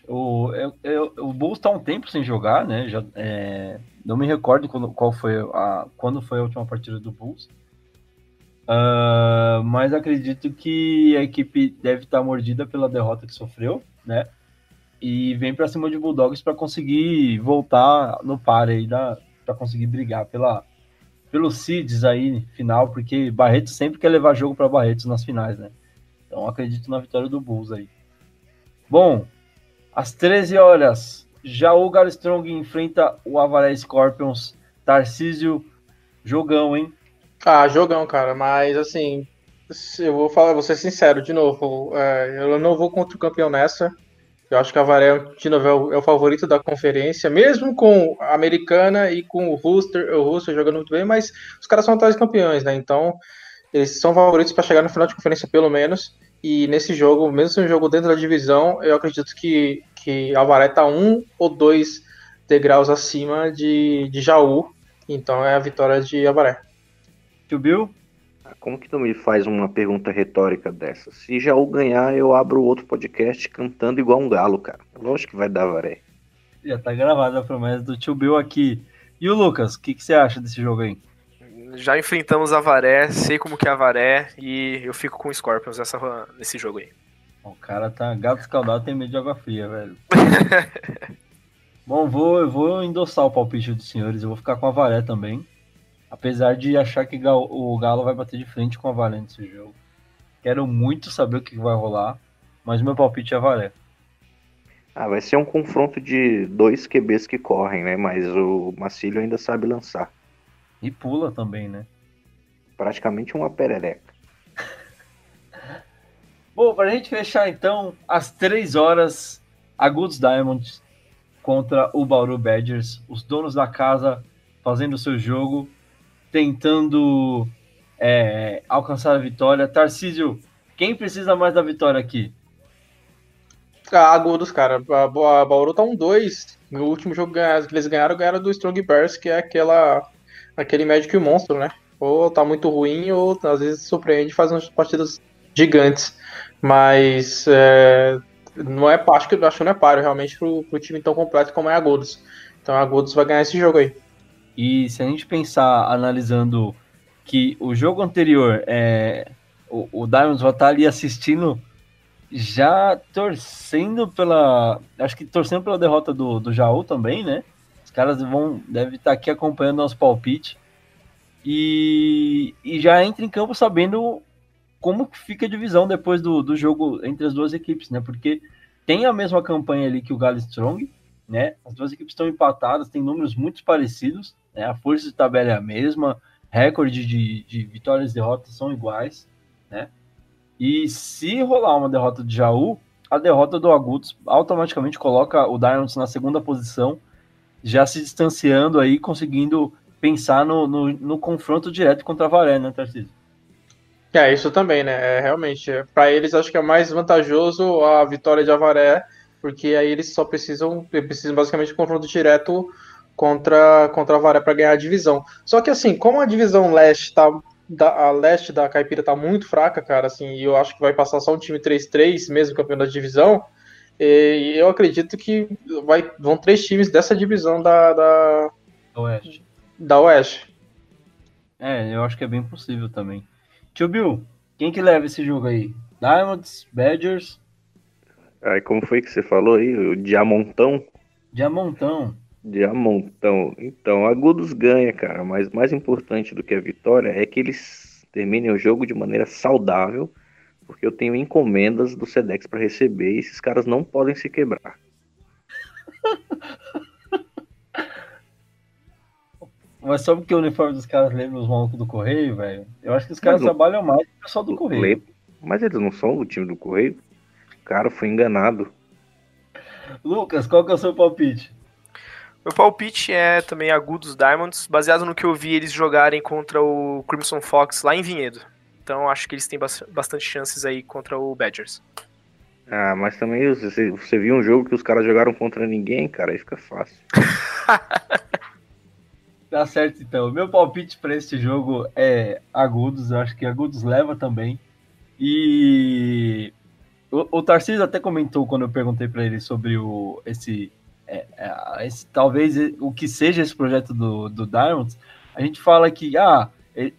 S1: O, eu, eu, o Bulls está um tempo sem jogar, né? Já, é, não me recordo quando, qual foi a, quando foi a última partida do Bulls. Uh, mas acredito que a equipe deve estar tá mordida pela derrota que sofreu, né? E vem para cima de Bulldogs para conseguir voltar no par aí, para conseguir brigar pela, pelos seeds aí final, porque Barretos sempre quer levar jogo para Barretos nas finais, né? Então acredito na vitória do Bulls aí. Bom, às 13 horas, já o Strong enfrenta o Avaré Scorpions. Tarcísio, jogão, hein?
S2: Ah, jogão, cara, mas assim, eu vou falar, vou ser sincero de novo, é, eu não vou contra o campeão nessa. Eu acho que a Varé, de novo, é o, é o, favorito da conferência, mesmo com a americana e com o Rooster, o Rooster jogando muito bem, mas os caras são atuais campeões, né? Então, eles são favoritos para chegar no final de conferência, pelo menos. E nesse jogo, mesmo sendo um jogo dentro da divisão, eu acredito que, que a Varé tá um ou dois degraus acima de, de Jaú. Então é a vitória de Avaré.
S1: Tio Bill?
S3: Como que tu me faz uma pergunta retórica dessa? Se Jaú ganhar, eu abro outro podcast cantando igual um galo, cara. Lógico que vai dar varé.
S1: Já tá gravada a promessa do tio Bill aqui. E o Lucas, o que, que você acha desse jogo aí?
S4: Já enfrentamos a Varé, sei como que é a Varé e eu fico com o Scorpions nessa, nesse jogo aí.
S1: O cara tá gato escaldado tem medo de água fria, velho. Bom, vou, eu vou endossar o palpite dos senhores, eu vou ficar com a Varé também. Apesar de achar que o Galo vai bater de frente com a Varé nesse jogo. Quero muito saber o que vai rolar, mas meu palpite é a Varé.
S3: Ah, vai ser um confronto de dois QBs que correm, né? Mas o Macílio ainda sabe lançar.
S1: E pula também, né?
S3: Praticamente uma perereca.
S1: Bom, pra gente fechar então, às três horas, Agudos Diamonds contra o Bauru Badgers. Os donos da casa fazendo o seu jogo, tentando é, alcançar a vitória. Tarcísio, quem precisa mais da vitória aqui?
S2: Ah, Agudos, cara. A, a Bauru tá um 2. No último jogo que eles ganharam, ganharam do Strong Bears, que é aquela, aquele Magic Monstro, né? Ou tá muito ruim, ou às vezes surpreende faz umas partidas gigantes. Mas é, não é acho que acho que não é páreo realmente pro, pro time tão completo como é Agudos. Então Agudos vai ganhar esse jogo aí.
S1: E se a gente pensar analisando que o jogo anterior é o, o Diamonds vai estar ali assistindo já torcendo pela. Acho que torcendo pela derrota do, do Jaú também, né? Os caras vão devem estar aqui acompanhando nosso palpite. E, e já entra em campo sabendo como fica a divisão depois do, do jogo entre as duas equipes, né? Porque tem a mesma campanha ali que o Galo Strong, né? As duas equipes estão empatadas, tem números muito parecidos, né? A força de tabela é a mesma, recorde de, de vitórias e derrotas são iguais, né? E se rolar uma derrota de Jaú, a derrota do Agudos automaticamente coloca o Diamonds na segunda posição, já se distanciando aí, conseguindo pensar no, no, no confronto direto contra a Varé, né, Tarcísio?
S2: É, isso também, né? É, realmente, é, para eles acho que é mais vantajoso a vitória de Avaré, porque aí eles só precisam, precisam basicamente de confronto direto contra, contra a Varé para ganhar a divisão. Só que assim, como a divisão leste está da, a leste da Caipira tá muito fraca, cara, assim, e eu acho que vai passar só um time 3-3, mesmo campeão da divisão. E eu acredito que vai, vão três times dessa divisão da, da
S1: Oeste.
S2: Da Oeste.
S1: É, eu acho que é bem possível também. Tio Bill, quem que leva esse jogo aí? Diamonds, Badgers?
S3: Aí como foi que você falou aí? O Diamontão?
S1: Diamontão.
S3: Diamontão. Então, Agudos ganha, cara, mas mais importante do que a vitória é que eles terminem o jogo de maneira saudável, porque eu tenho encomendas do Sedex para receber e esses caras não podem se quebrar.
S1: Mas só porque o uniforme dos caras lembra os malucos do Correio, velho? Eu acho que os caras trabalham mais que o pessoal do Correio.
S3: Mas eles não são do time do Correio? O cara foi enganado.
S1: Lucas, qual que é o seu palpite?
S4: Meu palpite é também Agudos Diamonds, baseado no que eu vi eles jogarem contra o Crimson Fox lá em Vinhedo. Então acho que eles têm bastante chances aí contra o Badgers.
S3: Ah, mas também você, você viu um jogo que os caras jogaram contra ninguém, cara, aí fica fácil.
S1: tá certo então. Meu palpite para esse jogo é Agudos, eu acho que Agudos leva também. E o, o Tarcísio até comentou quando eu perguntei para ele sobre o, esse é, é, esse, talvez o que seja esse projeto do, do Diamonds, a gente fala que ah,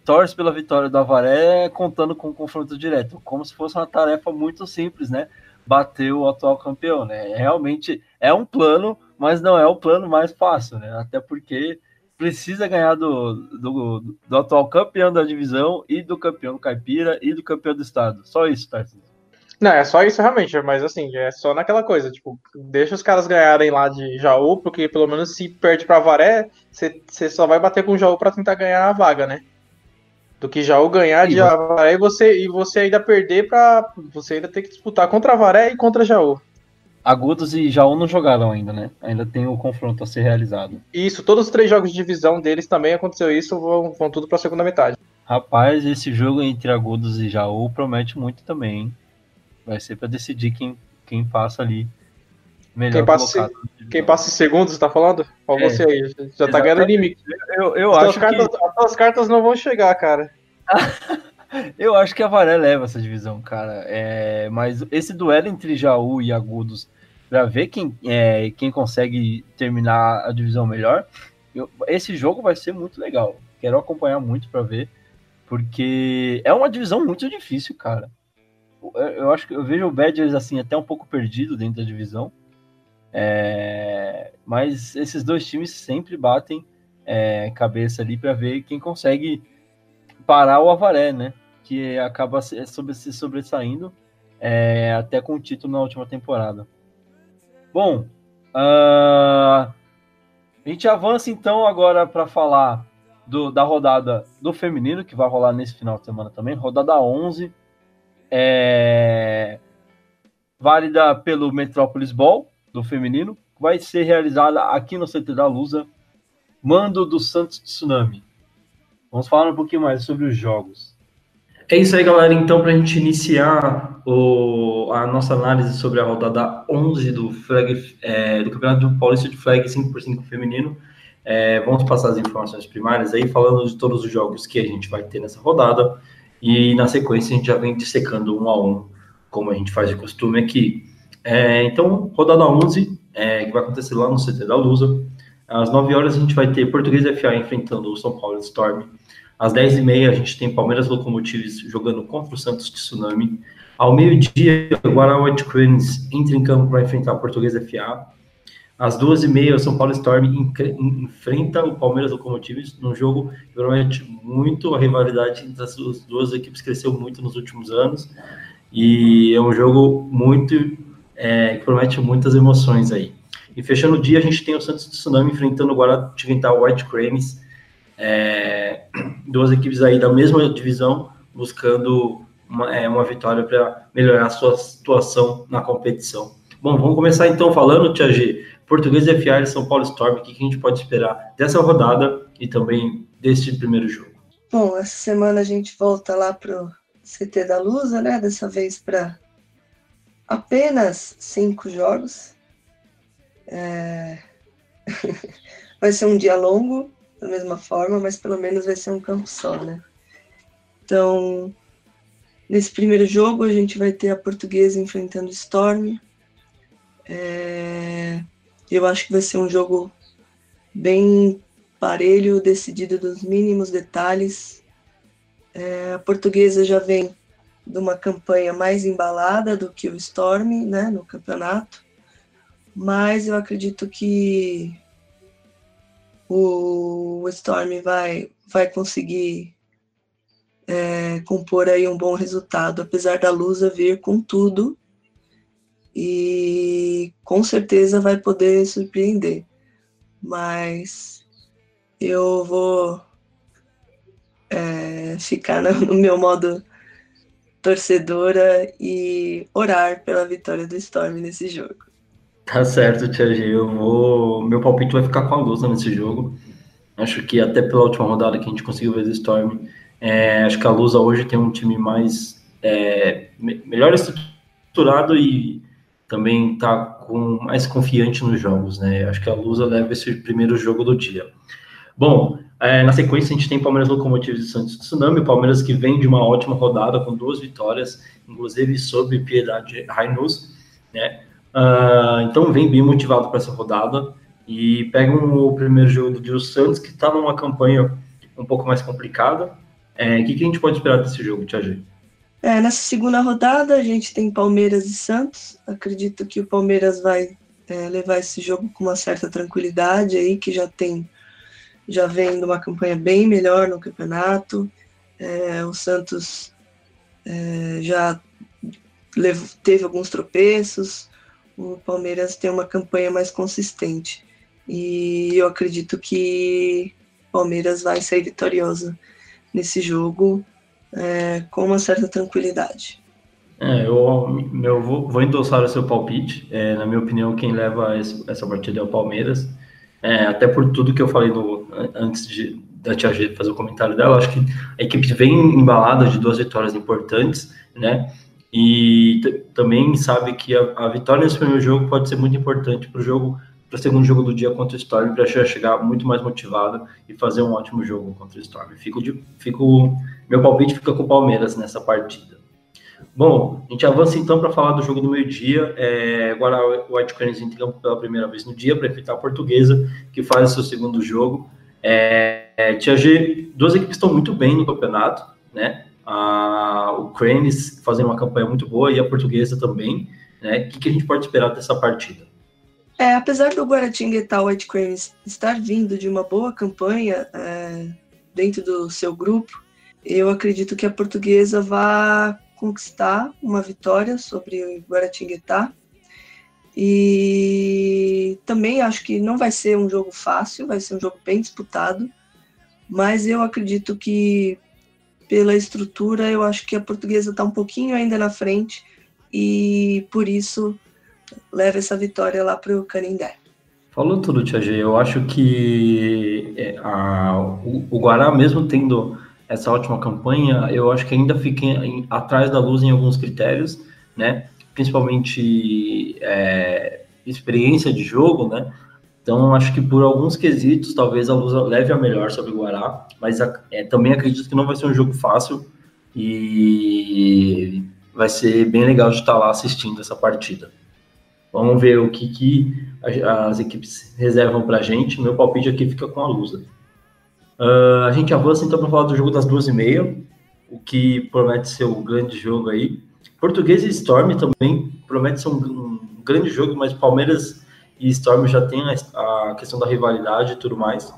S1: torce pela vitória do Avaré contando com o confronto direto, como se fosse uma tarefa muito simples, né? Bater o atual campeão, né? Realmente é um plano, mas não é o plano mais fácil, né? Até porque precisa ganhar do, do, do atual campeão da divisão e do campeão caipira e do campeão do estado. Só isso, Tarcísio.
S2: Não, é só isso realmente, mas assim, é só naquela coisa, tipo, deixa os caras ganharem lá de Jaú, porque pelo menos se perde pra Varé, você só vai bater com o Jaú pra tentar ganhar a vaga, né? Do que Jaú ganhar de Avaré e você, e você ainda perder pra. Você ainda ter que disputar contra a Varé e contra Jaú.
S1: Agudos e Jaú não jogaram ainda, né? Ainda tem o confronto a ser realizado.
S2: Isso, todos os três jogos de divisão deles também aconteceu isso, vão, vão tudo pra segunda metade.
S1: Rapaz, esse jogo entre Agudos e Jaú promete muito também, hein? Vai ser para decidir quem, quem passa ali
S2: melhor quem passa, quem passa em segundo, você tá falando? Olha é, você aí, já tá ganhando inimigo.
S1: Eu, eu acho
S2: cartas,
S1: que...
S2: As cartas não vão chegar, cara.
S1: eu acho que a Varé leva essa divisão, cara. É, mas esse duelo entre Jaú e Agudos, para ver quem, é, quem consegue terminar a divisão melhor, eu, esse jogo vai ser muito legal. Quero acompanhar muito para ver, porque é uma divisão muito difícil, cara eu acho que eu vejo o Badgers assim até um pouco perdido dentro da divisão. É, mas esses dois times sempre batem é, cabeça ali para ver quem consegue parar o Avaré, né? Que acaba se, sobre, se sobressaindo é, até com o título na última temporada.
S11: Bom, uh, a gente avança então agora para falar do, da rodada do feminino, que vai rolar nesse final de semana também, rodada 11, é, válida pelo Metrópolis Ball, do feminino, vai ser realizada aqui no CT da Lusa, mando do Santos Tsunami. Vamos falar um pouquinho mais sobre os jogos.
S1: É isso aí, galera. Então, para a gente iniciar o, a nossa análise sobre a rodada 11 do, flag, é, do Campeonato Paulista de Flag 5x5 feminino, é, vamos passar as informações primárias aí, falando de todos os jogos que a gente vai ter nessa rodada. E na sequência, a gente já vem dissecando um a um, como a gente faz de costume aqui. É, então, rodada 11, é, que vai acontecer lá no CT da Lusa. Às 9 horas, a gente vai ter Português FA enfrentando o São Paulo Storm. Às 10h30, a gente tem Palmeiras Locomotives jogando contra o Santos Tsunami. Ao meio-dia, o White Cranes entra em campo para enfrentar a Portuguesa FA. Às 2h30, o São Paulo Storm enfrenta o Palmeiras Locomotives num jogo que promete muito. A rivalidade entre as duas equipes cresceu muito nos últimos anos. E é um jogo muito é, que promete muitas emoções aí. E fechando o dia, a gente tem o Santos Tsunami enfrentando o Guará White Cranes é, duas equipes aí da mesma divisão buscando uma, é, uma vitória para melhorar a sua situação na competição. Bom, vamos começar então falando, Tia G, Português FA e São Paulo Storm, o que a gente pode esperar dessa rodada e também deste primeiro jogo?
S5: Bom, essa semana a gente volta lá para o CT da Lusa, né? Dessa vez para apenas cinco jogos. É... Vai ser um dia longo, da mesma forma, mas pelo menos vai ser um campo só, né? Então, nesse primeiro jogo a gente vai ter a Portuguesa enfrentando o Storm. É, eu acho que vai ser um jogo bem parelho, decidido dos mínimos detalhes. É, a Portuguesa já vem de uma campanha mais embalada do que o Storm, né, no campeonato. Mas eu acredito que o Storm vai, vai conseguir é, compor aí um bom resultado, apesar da Lusa vir com tudo e com certeza vai poder surpreender. Mas eu vou é, ficar no meu modo torcedora e orar pela vitória do Storm nesse jogo.
S1: Tá certo, Tia G. Eu vou. Meu palpite vai ficar com a Lusa nesse jogo. Acho que até pela última rodada que a gente conseguiu ver do Storm, é, acho que a Lusa hoje tem um time mais é, melhor estruturado e também tá com mais confiante nos jogos, né? Acho que a Lusa leva esse primeiro jogo do dia. Bom, é, na sequência a gente tem Palmeiras Locomotives e Santos Tsunami, Palmeiras que vem de uma ótima rodada com duas vitórias, inclusive sobre Piedade Rainus, né? Uh, então vem bem motivado para essa rodada e pegam o primeiro jogo do Santos, que está numa campanha um pouco mais complicada. É, o que, que, a gente pode esperar desse jogo, Tia
S5: É, nessa segunda rodada a gente tem Palmeiras e Santos. Acredito que o Palmeiras vai é, levar esse jogo com uma certa tranquilidade aí, que já tem já vem de uma campanha bem melhor no campeonato. É, o Santos é, já teve alguns tropeços, o Palmeiras tem uma campanha mais consistente. E eu acredito que o Palmeiras vai sair vitorioso nesse jogo é, com uma certa tranquilidade.
S1: É, eu, vou, vou endossar o seu palpite. É, na minha opinião, quem leva esse, essa partida é o Palmeiras. É, até por tudo que eu falei no, antes de, da Tia G fazer o comentário dela, acho que a equipe vem embalada de duas vitórias importantes, né? E também sabe que a, a, vitória nesse primeiro jogo pode ser muito importante para o jogo, para o segundo jogo do dia contra o Storm, para chegar muito mais motivado e fazer um ótimo jogo contra o Storm. Fico, de, fico meu palpite fica com o Palmeiras nessa partida. Bom, a gente avança então para falar do jogo do meio-dia. É, agora o White Cranes entra pela primeira vez no dia para enfrentar a Portuguesa, que faz o seu segundo jogo. É, é, Tia G, duas equipes estão muito bem no campeonato, né? A, o Cranes fazendo uma campanha muito boa e a portuguesa também. Né? O que, que a gente pode esperar dessa partida?
S5: É, apesar do Guaratinguetá White Cranes estar vindo de uma boa campanha é, dentro do seu grupo, eu acredito que a portuguesa vai conquistar uma vitória sobre o Guaratinguetá. E também acho que não vai ser um jogo fácil, vai ser um jogo bem disputado, mas eu acredito que pela estrutura, eu acho que a portuguesa está um pouquinho ainda na frente e por isso leva essa vitória lá para o Canindé.
S1: Falou tudo, Tia G. Eu acho que é, a, o, o Guará, mesmo tendo essa ótima campanha, eu acho que ainda fica em, atrás da luz em alguns critérios, né? Principalmente é, experiência de jogo, né? Então, acho que por alguns quesitos, talvez a luz leve a melhor sobre o Guará, mas é, também acredito que não vai ser um jogo fácil e vai ser bem legal de estar lá assistindo essa partida. Vamos ver o que, que as equipes reservam para a gente. Meu palpite aqui fica com a Lusa. Uh, a gente avança então para falar do jogo das duas e meia, o que promete ser um grande jogo aí. Português e Storm também promete ser um, um grande jogo, mas Palmeiras e Storm já tem a, a questão da rivalidade e tudo mais.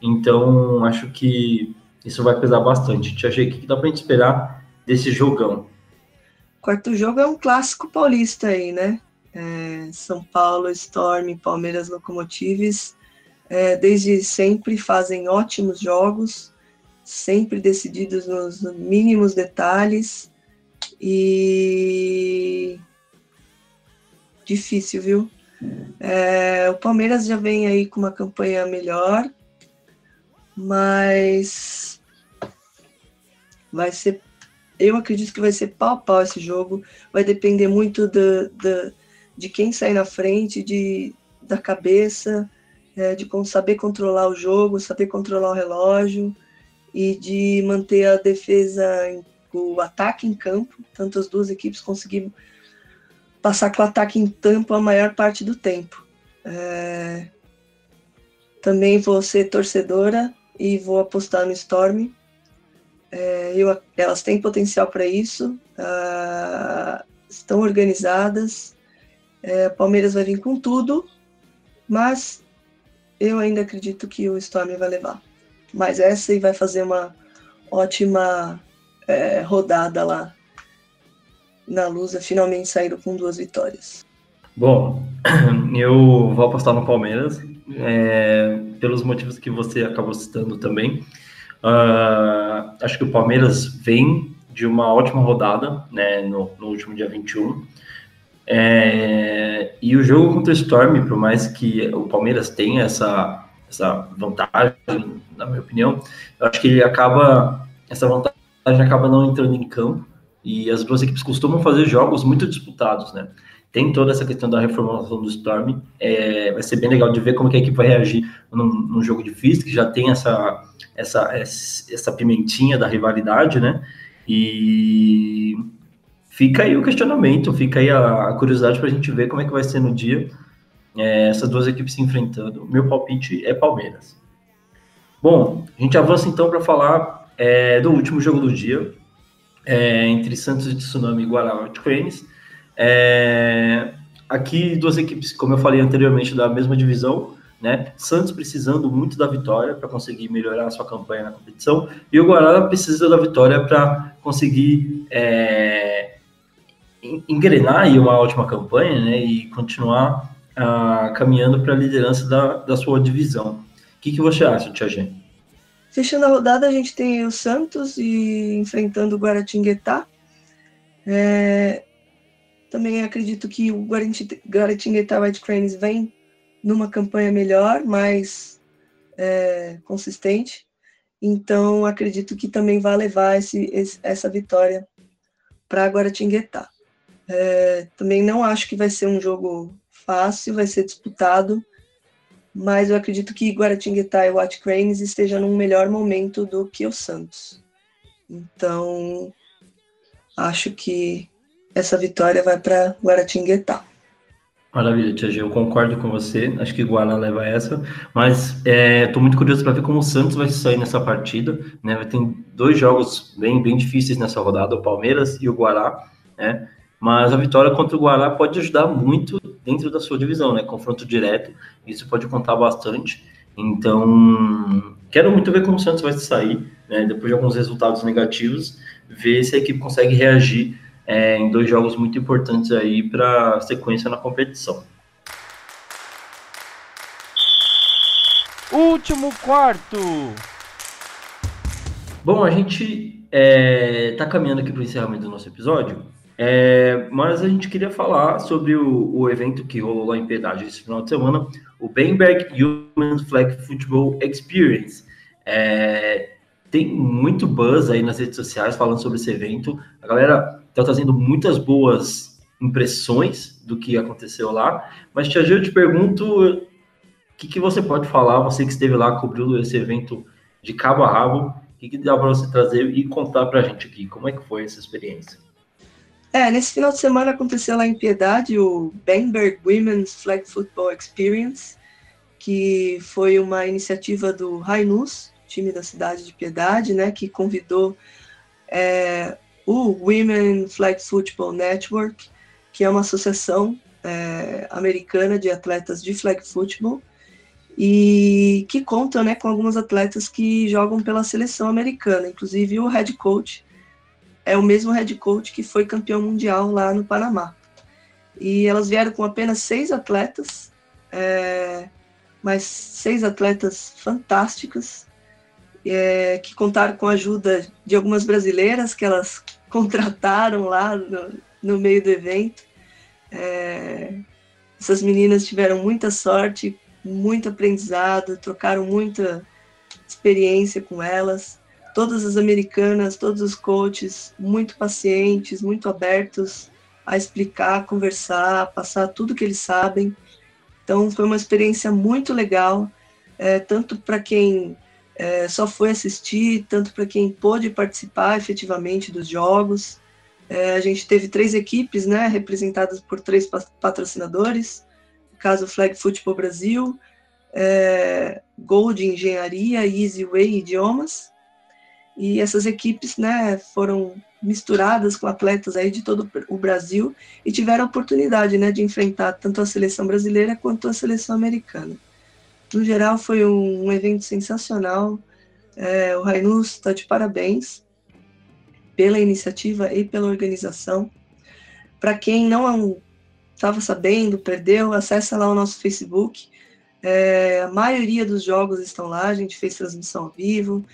S1: Então acho que isso vai pesar bastante. Tia G, o que dá para a gente esperar desse jogão?
S5: Quarto jogo é um clássico paulista aí, né? É, São Paulo, Storm, Palmeiras Locomotives, é, desde sempre fazem ótimos jogos, sempre decididos nos mínimos detalhes e difícil, viu? É, o Palmeiras já vem aí com uma campanha melhor, mas vai ser. Eu acredito que vai ser pau a pau esse jogo. Vai depender muito do, do, de quem sai na frente, de, da cabeça, é, de saber controlar o jogo, saber controlar o relógio e de manter a defesa, o ataque em campo, tanto as duas equipes conseguiram passar com o ataque em campo a maior parte do tempo. É, também vou ser torcedora e vou apostar no Storm. É, eu, elas têm potencial para isso, uh, estão organizadas, é, Palmeiras vai vir com tudo, mas eu ainda acredito que o Storm vai levar. Mas essa e vai fazer uma ótima é, rodada lá na Lusa, finalmente saíram com duas vitórias.
S1: Bom, eu vou apostar no Palmeiras, é, pelos motivos que você acabou citando também. Uh, acho que o Palmeiras vem de uma ótima rodada né, no, no último dia 21. É, e o jogo contra o Storm, por mais que o Palmeiras tenha essa, essa vantagem, na minha opinião, eu acho que ele acaba, essa vantagem acaba não entrando em campo, e as duas equipes costumam fazer jogos muito disputados, né? Tem toda essa questão da reformulação do Storm, é, vai ser bem legal de ver como que a equipe vai reagir num, num jogo difícil, que já tem essa, essa, essa pimentinha da rivalidade, né? E fica aí o questionamento, fica aí a, curiosidade para a gente ver como é que vai ser no dia é, essas duas equipes se enfrentando. Meu palpite é Palmeiras. Bom, a gente avança então para falar é, do último jogo do dia, é, entre Santos e Tsunami e Guará Cranes. É, aqui duas equipes, como eu falei anteriormente, da mesma divisão, né? Santos precisando muito da vitória para conseguir melhorar a sua campanha na competição e o Guará precisa da vitória para conseguir é, engrenar aí uma ótima campanha né, e continuar uh, caminhando para a liderança da, da sua divisão. O que, que você acha, Tia Gê?
S5: Fechando a rodada, a gente tem o Santos e enfrentando o Guaratinguetá. É, também acredito que o Guaratinguetá White Cranes vem numa campanha melhor, mais é, consistente. Então, acredito que também vai levar esse, esse, essa vitória para Guaratinguetá. É, também não acho que vai ser um jogo fácil, vai ser disputado, mas eu acredito que Guaratinguetá e Watt Cranes estejam num melhor momento do que o Santos. Então, acho que essa vitória vai para Guaratinguetá.
S1: Maravilha, Tia G, eu concordo com você. Acho que Guará leva essa, mas estou é, muito curioso para ver como o Santos vai sair nessa partida. Né? Vai ter dois jogos bem, bem difíceis nessa rodada, o Palmeiras e o Guará. Né? Mas a vitória contra o Guará pode ajudar muito dentro da sua divisão, né? Confronto direto, isso pode contar bastante. Então, quero muito ver como o Santos vai sair, né? Depois de alguns resultados negativos, ver se a equipe consegue reagir é, em dois jogos muito importantes aí para sequência na competição.
S12: Último quarto.
S1: Bom, a gente está é, tá caminhando aqui para o encerramento do nosso episódio é, mas a gente queria falar sobre o, o, evento que rolou lá em Piedade esse final de semana, o Bamberg Human Flag Football Experience. É, tem muito buzz aí nas redes sociais falando sobre esse evento. A galera está trazendo muitas boas impressões do que aconteceu lá. Mas, Tia Gil, eu te pergunto o que, que você pode falar, você que esteve lá, cobriu esse evento de cabo a rabo, o que, que dá para você trazer e contar para a gente aqui? Como é que foi essa experiência?
S5: É, nesse final de semana aconteceu lá em Piedade o Bamberg Women's Flag Football Experience, que foi uma iniciativa do Rainus, time da cidade de Piedade, né, que convidou é, o Women Flag Football Network, que é uma associação é, americana de atletas de flag football, e que conta né, com alguns atletas que jogam pela seleção americana, inclusive o head coach é o mesmo head coach que foi campeão mundial lá no Panamá. E elas vieram com apenas seis atletas, é, mas seis atletas fantásticas, é, que contaram com a ajuda de algumas brasileiras que elas contrataram lá no, no meio do evento. É, essas meninas tiveram muita sorte, muito aprendizado, trocaram muita experiência com elas. Todas as americanas, todos os coaches, muito pacientes, muito abertos a explicar, conversar, passar tudo que eles sabem. Então, foi uma experiência muito legal, é, tanto para quem é, só foi assistir, tanto para quem pôde participar efetivamente dos jogos. É, a gente teve três equipes, né, representadas por três patrocinadores caso Flag Football Brasil, é, Gold Engenharia, Easy Way Idiomas. E essas equipes né, foram misturadas com atletas aí de todo o Brasil e tiveram a oportunidade né, de enfrentar tanto a seleção brasileira quanto a seleção americana. No geral, foi um, evento sensacional. É, o Rainus está de parabéns pela iniciativa e pela organização. Para quem não é estava sabendo, perdeu, acessa lá o nosso Facebook. É, a maioria dos jogos estão lá, a gente fez transmissão ao vivo,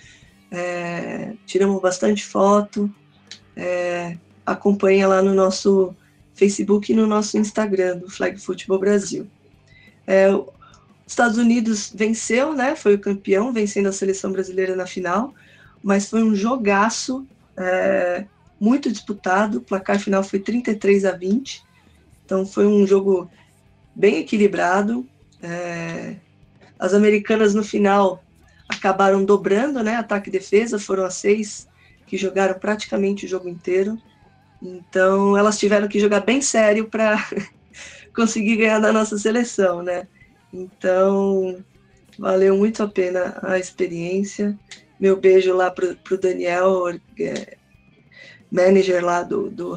S5: é, tiramos bastante foto. É, acompanha lá no nosso Facebook e no nosso Instagram do Flag Football Brasil. É, os Estados Unidos venceu, né? Foi o campeão, vencendo a seleção brasileira na final, mas foi um jogaço é, muito disputado. O placar final foi 33 a 20. Então foi um jogo bem equilibrado. É, as americanas no final acabaram dobrando, né? Ataque e defesa, foram as seis que jogaram praticamente o jogo inteiro. Então elas tiveram que jogar bem sério para conseguir ganhar da nossa seleção, né? Então valeu muito a pena a experiência. Meu beijo lá para o Daniel, é, manager lá do, do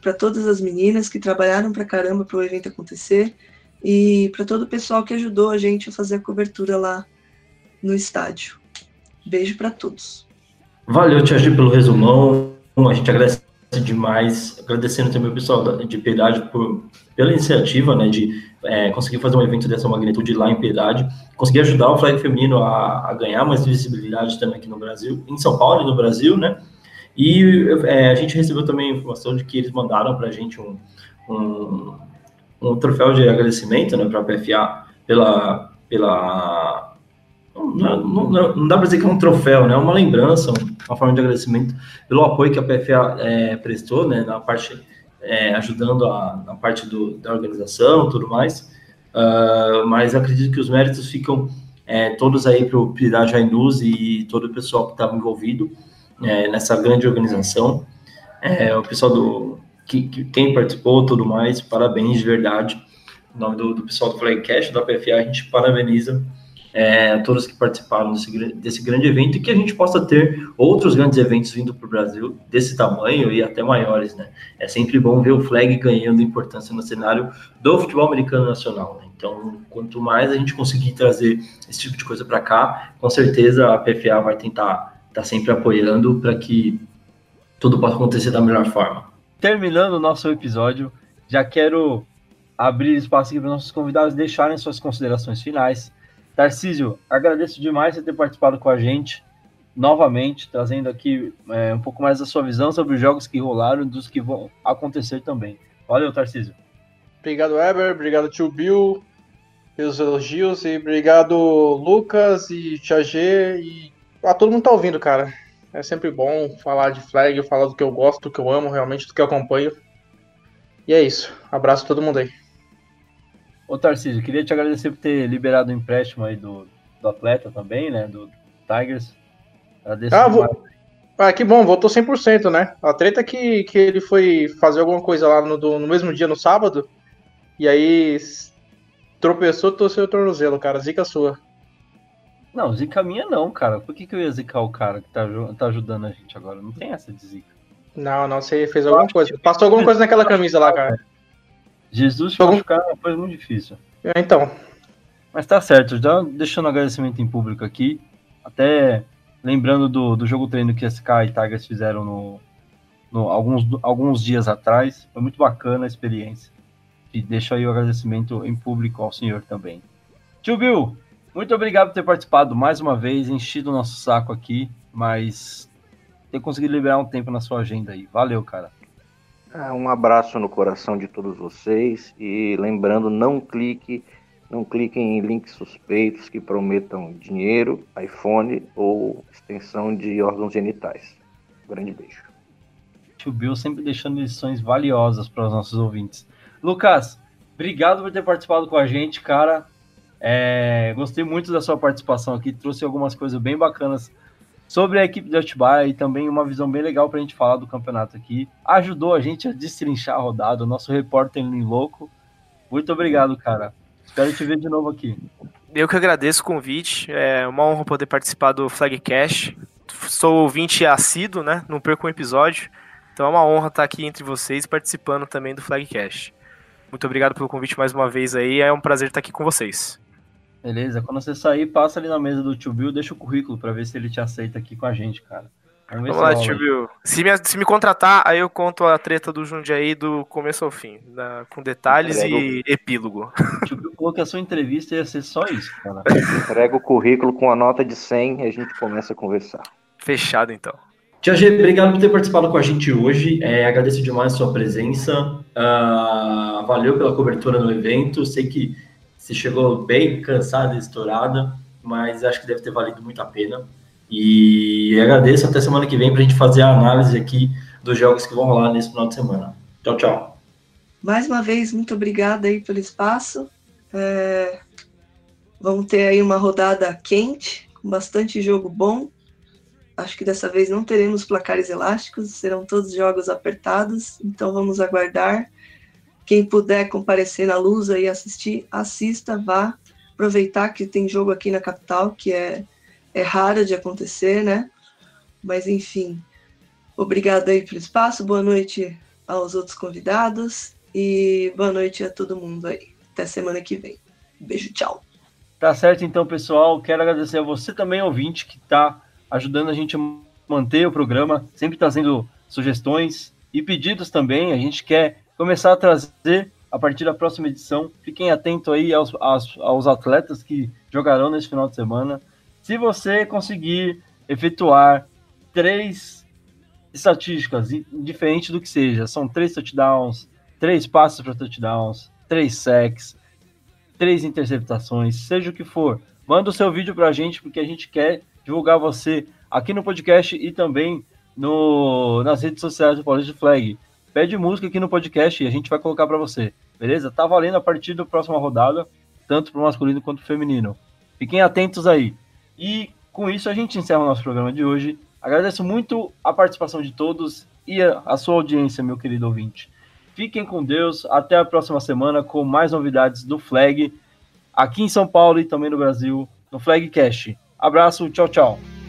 S5: para todas as meninas que trabalharam para caramba para o evento acontecer e para todo o pessoal que ajudou a gente a fazer a cobertura lá no estádio. Beijo para todos.
S1: Valeu, Tia G, pelo resumão. A gente agradece demais, agradecendo também o pessoal de Piedade por, pela iniciativa, né, de é, conseguir fazer um evento dessa magnitude lá em Piedade, conseguir ajudar o flag feminino a, a ganhar mais visibilidade também aqui no Brasil, em São Paulo e no Brasil, né, e é, a gente recebeu também a informação de que eles mandaram para a gente um, um, um, troféu de agradecimento né, para a PFA pela. pela não, não, não dá para dizer que é um troféu, né? É uma lembrança, uma forma de agradecimento pelo apoio que a PFA é, prestou, né? Na parte, é, ajudando a, na parte do, da organização tudo mais. Uh, mas acredito que os méritos ficam é, todos aí para o Piedade Rainus e todo o pessoal que estava envolvido é, nessa grande organização. É, o pessoal do. Que, que, quem participou, tudo mais, parabéns de verdade. Em nome do, do pessoal do Flagcast, da PFA, a gente parabeniza é, a todos que participaram desse, desse grande evento e que a gente possa ter outros grandes eventos vindo para o Brasil desse tamanho e até maiores, né? É sempre bom ver o flag ganhando importância no cenário do futebol americano nacional, né? Então, quanto mais a gente conseguir trazer esse tipo de coisa para cá, com certeza a PFA vai tentar está sempre apoiando para que tudo possa acontecer da melhor forma.
S12: Terminando o nosso episódio, já quero abrir espaço aqui para nossos convidados deixarem suas considerações finais.
S1: Tarcísio, agradeço demais você ter participado com a gente novamente, trazendo aqui é, um pouco mais da sua visão sobre os jogos que rolaram e dos que vão acontecer também. Valeu, Tarcísio.
S2: Obrigado, Eber. Obrigado, tio Bill, pelos elogios. E obrigado, Lucas e Tia G. E a todo mundo tá ouvindo, cara. É sempre bom falar de flag, falar do que eu gosto, do que eu amo, realmente, do que eu acompanho. E é isso. Abraço a todo mundo aí.
S1: Ô Tarcísio, queria te agradecer por ter liberado o empréstimo aí do, do atleta também, né? Do Tigers.
S2: Agradeço ah, vou... ah, que bom, voltou 100%, né? A treta é que, que ele foi fazer alguma coisa lá no, no mesmo dia, no sábado, e aí tropeçou, torceu o tornozelo, cara. Zica sua.
S1: Não, zica minha não, cara. Por que, que eu ia zicar o cara que tá, tá ajudando a gente agora? Não tem essa de zica.
S2: Não, não, você fez alguma coisa. Passou alguma coisa naquela camisa lá, cara.
S1: Jesus te machucar é uma coisa muito difícil.
S2: É, então.
S1: Mas tá certo, já deixando agradecimento em público aqui. Até lembrando do, do jogo treino que SK e Tigers fizeram no, no, alguns, alguns dias atrás. Foi muito bacana a experiência. E deixo aí o agradecimento em público ao senhor também. Tio Bill, muito obrigado por ter participado mais uma vez, enchido o nosso saco aqui, mas ter conseguido liberar um tempo na sua agenda aí. Valeu, cara.
S3: É, um abraço no coração de todos vocês e lembrando, não clique, não cliquem em links suspeitos que prometam dinheiro, iPhone ou extensão de órgãos genitais. grande beijo.
S1: Tio Bill sempre deixando lições valiosas para os nossos ouvintes. Lucas, obrigado por ter participado com a gente, cara. É, gostei muito da sua participação aqui, trouxe algumas coisas bem bacanas sobre a equipe de Atibaia e também uma visão bem legal para a gente falar do campeonato aqui. Ajudou a gente a destrinchar a rodada, o nosso repórter em louco. Muito obrigado, cara. Espero te ver de novo aqui.
S4: Eu que agradeço o convite. É uma honra poder participar do Flag Cash. Sou ouvinte assíduo, né? Não perco um episódio. Então é uma honra estar aqui entre vocês participando também do Flag Cash. Muito obrigado pelo convite mais uma vez aí. É um prazer estar aqui com vocês.
S1: Beleza, quando você sair, passa ali na mesa do tio Bill, deixa o currículo para ver se ele te aceita aqui com a gente, cara.
S4: Vamos, Vamos lá, tio Bill. Se me, se me contratar, aí eu conto a treta do Jundiaí do começo ao fim, da, com detalhes e epílogo.
S1: O tio Bill falou que a sua entrevista ia ser só isso, cara.
S3: Entrega o currículo com a nota de 100 e a gente começa a conversar.
S4: Fechado, então.
S13: Tia G, obrigado por ter participado com a gente hoje. É, agradeço demais a sua presença. Uh, valeu pela cobertura no evento. Sei que você chegou bem cansada e estourada, mas acho que deve ter valido muito a pena. E agradeço até semana que vem para a gente fazer a análise aqui dos jogos que vão rolar nesse final de semana. Tchau, tchau.
S5: Mais uma vez, muito obrigada aí pelo espaço. É... Vamos ter aí uma rodada quente, com bastante jogo bom. Acho que dessa vez não teremos placares elásticos, serão todos jogos apertados, então vamos aguardar. Quem puder comparecer na luz e assistir, assista, vá. Aproveitar que tem jogo aqui na capital, que é, é raro de acontecer, né? Mas enfim, obrigado aí pelo espaço, boa noite aos outros convidados e boa noite a todo mundo aí. Até semana que vem. Beijo, tchau.
S1: Tá certo então, pessoal. Quero agradecer a você também, ouvinte, que está ajudando a gente a manter o programa, sempre trazendo sugestões e pedidos também. A gente quer começar a trazer a partir da próxima edição. Fiquem atentos aí aos, aos, aos atletas que jogarão nesse final de semana. Se você conseguir efetuar três estatísticas, diferente do que seja, são três touchdowns, três passos para touchdowns, três sacks, três interceptações, seja o que for, manda o seu vídeo para a gente, porque a gente quer divulgar você aqui no podcast e também no, nas redes sociais do Paulista Flag pede música aqui no podcast e a gente vai colocar para você, beleza? Tá valendo a partir da próxima rodada, tanto para o masculino quanto para o feminino. Fiquem atentos aí. E com isso a gente encerra o nosso programa de hoje. Agradeço muito a participação de todos e a, a sua audiência, meu querido ouvinte. Fiquem com Deus, até a próxima semana com mais novidades do Flag, aqui em São Paulo e também no Brasil, no Flagcast. Abraço, tchau, tchau.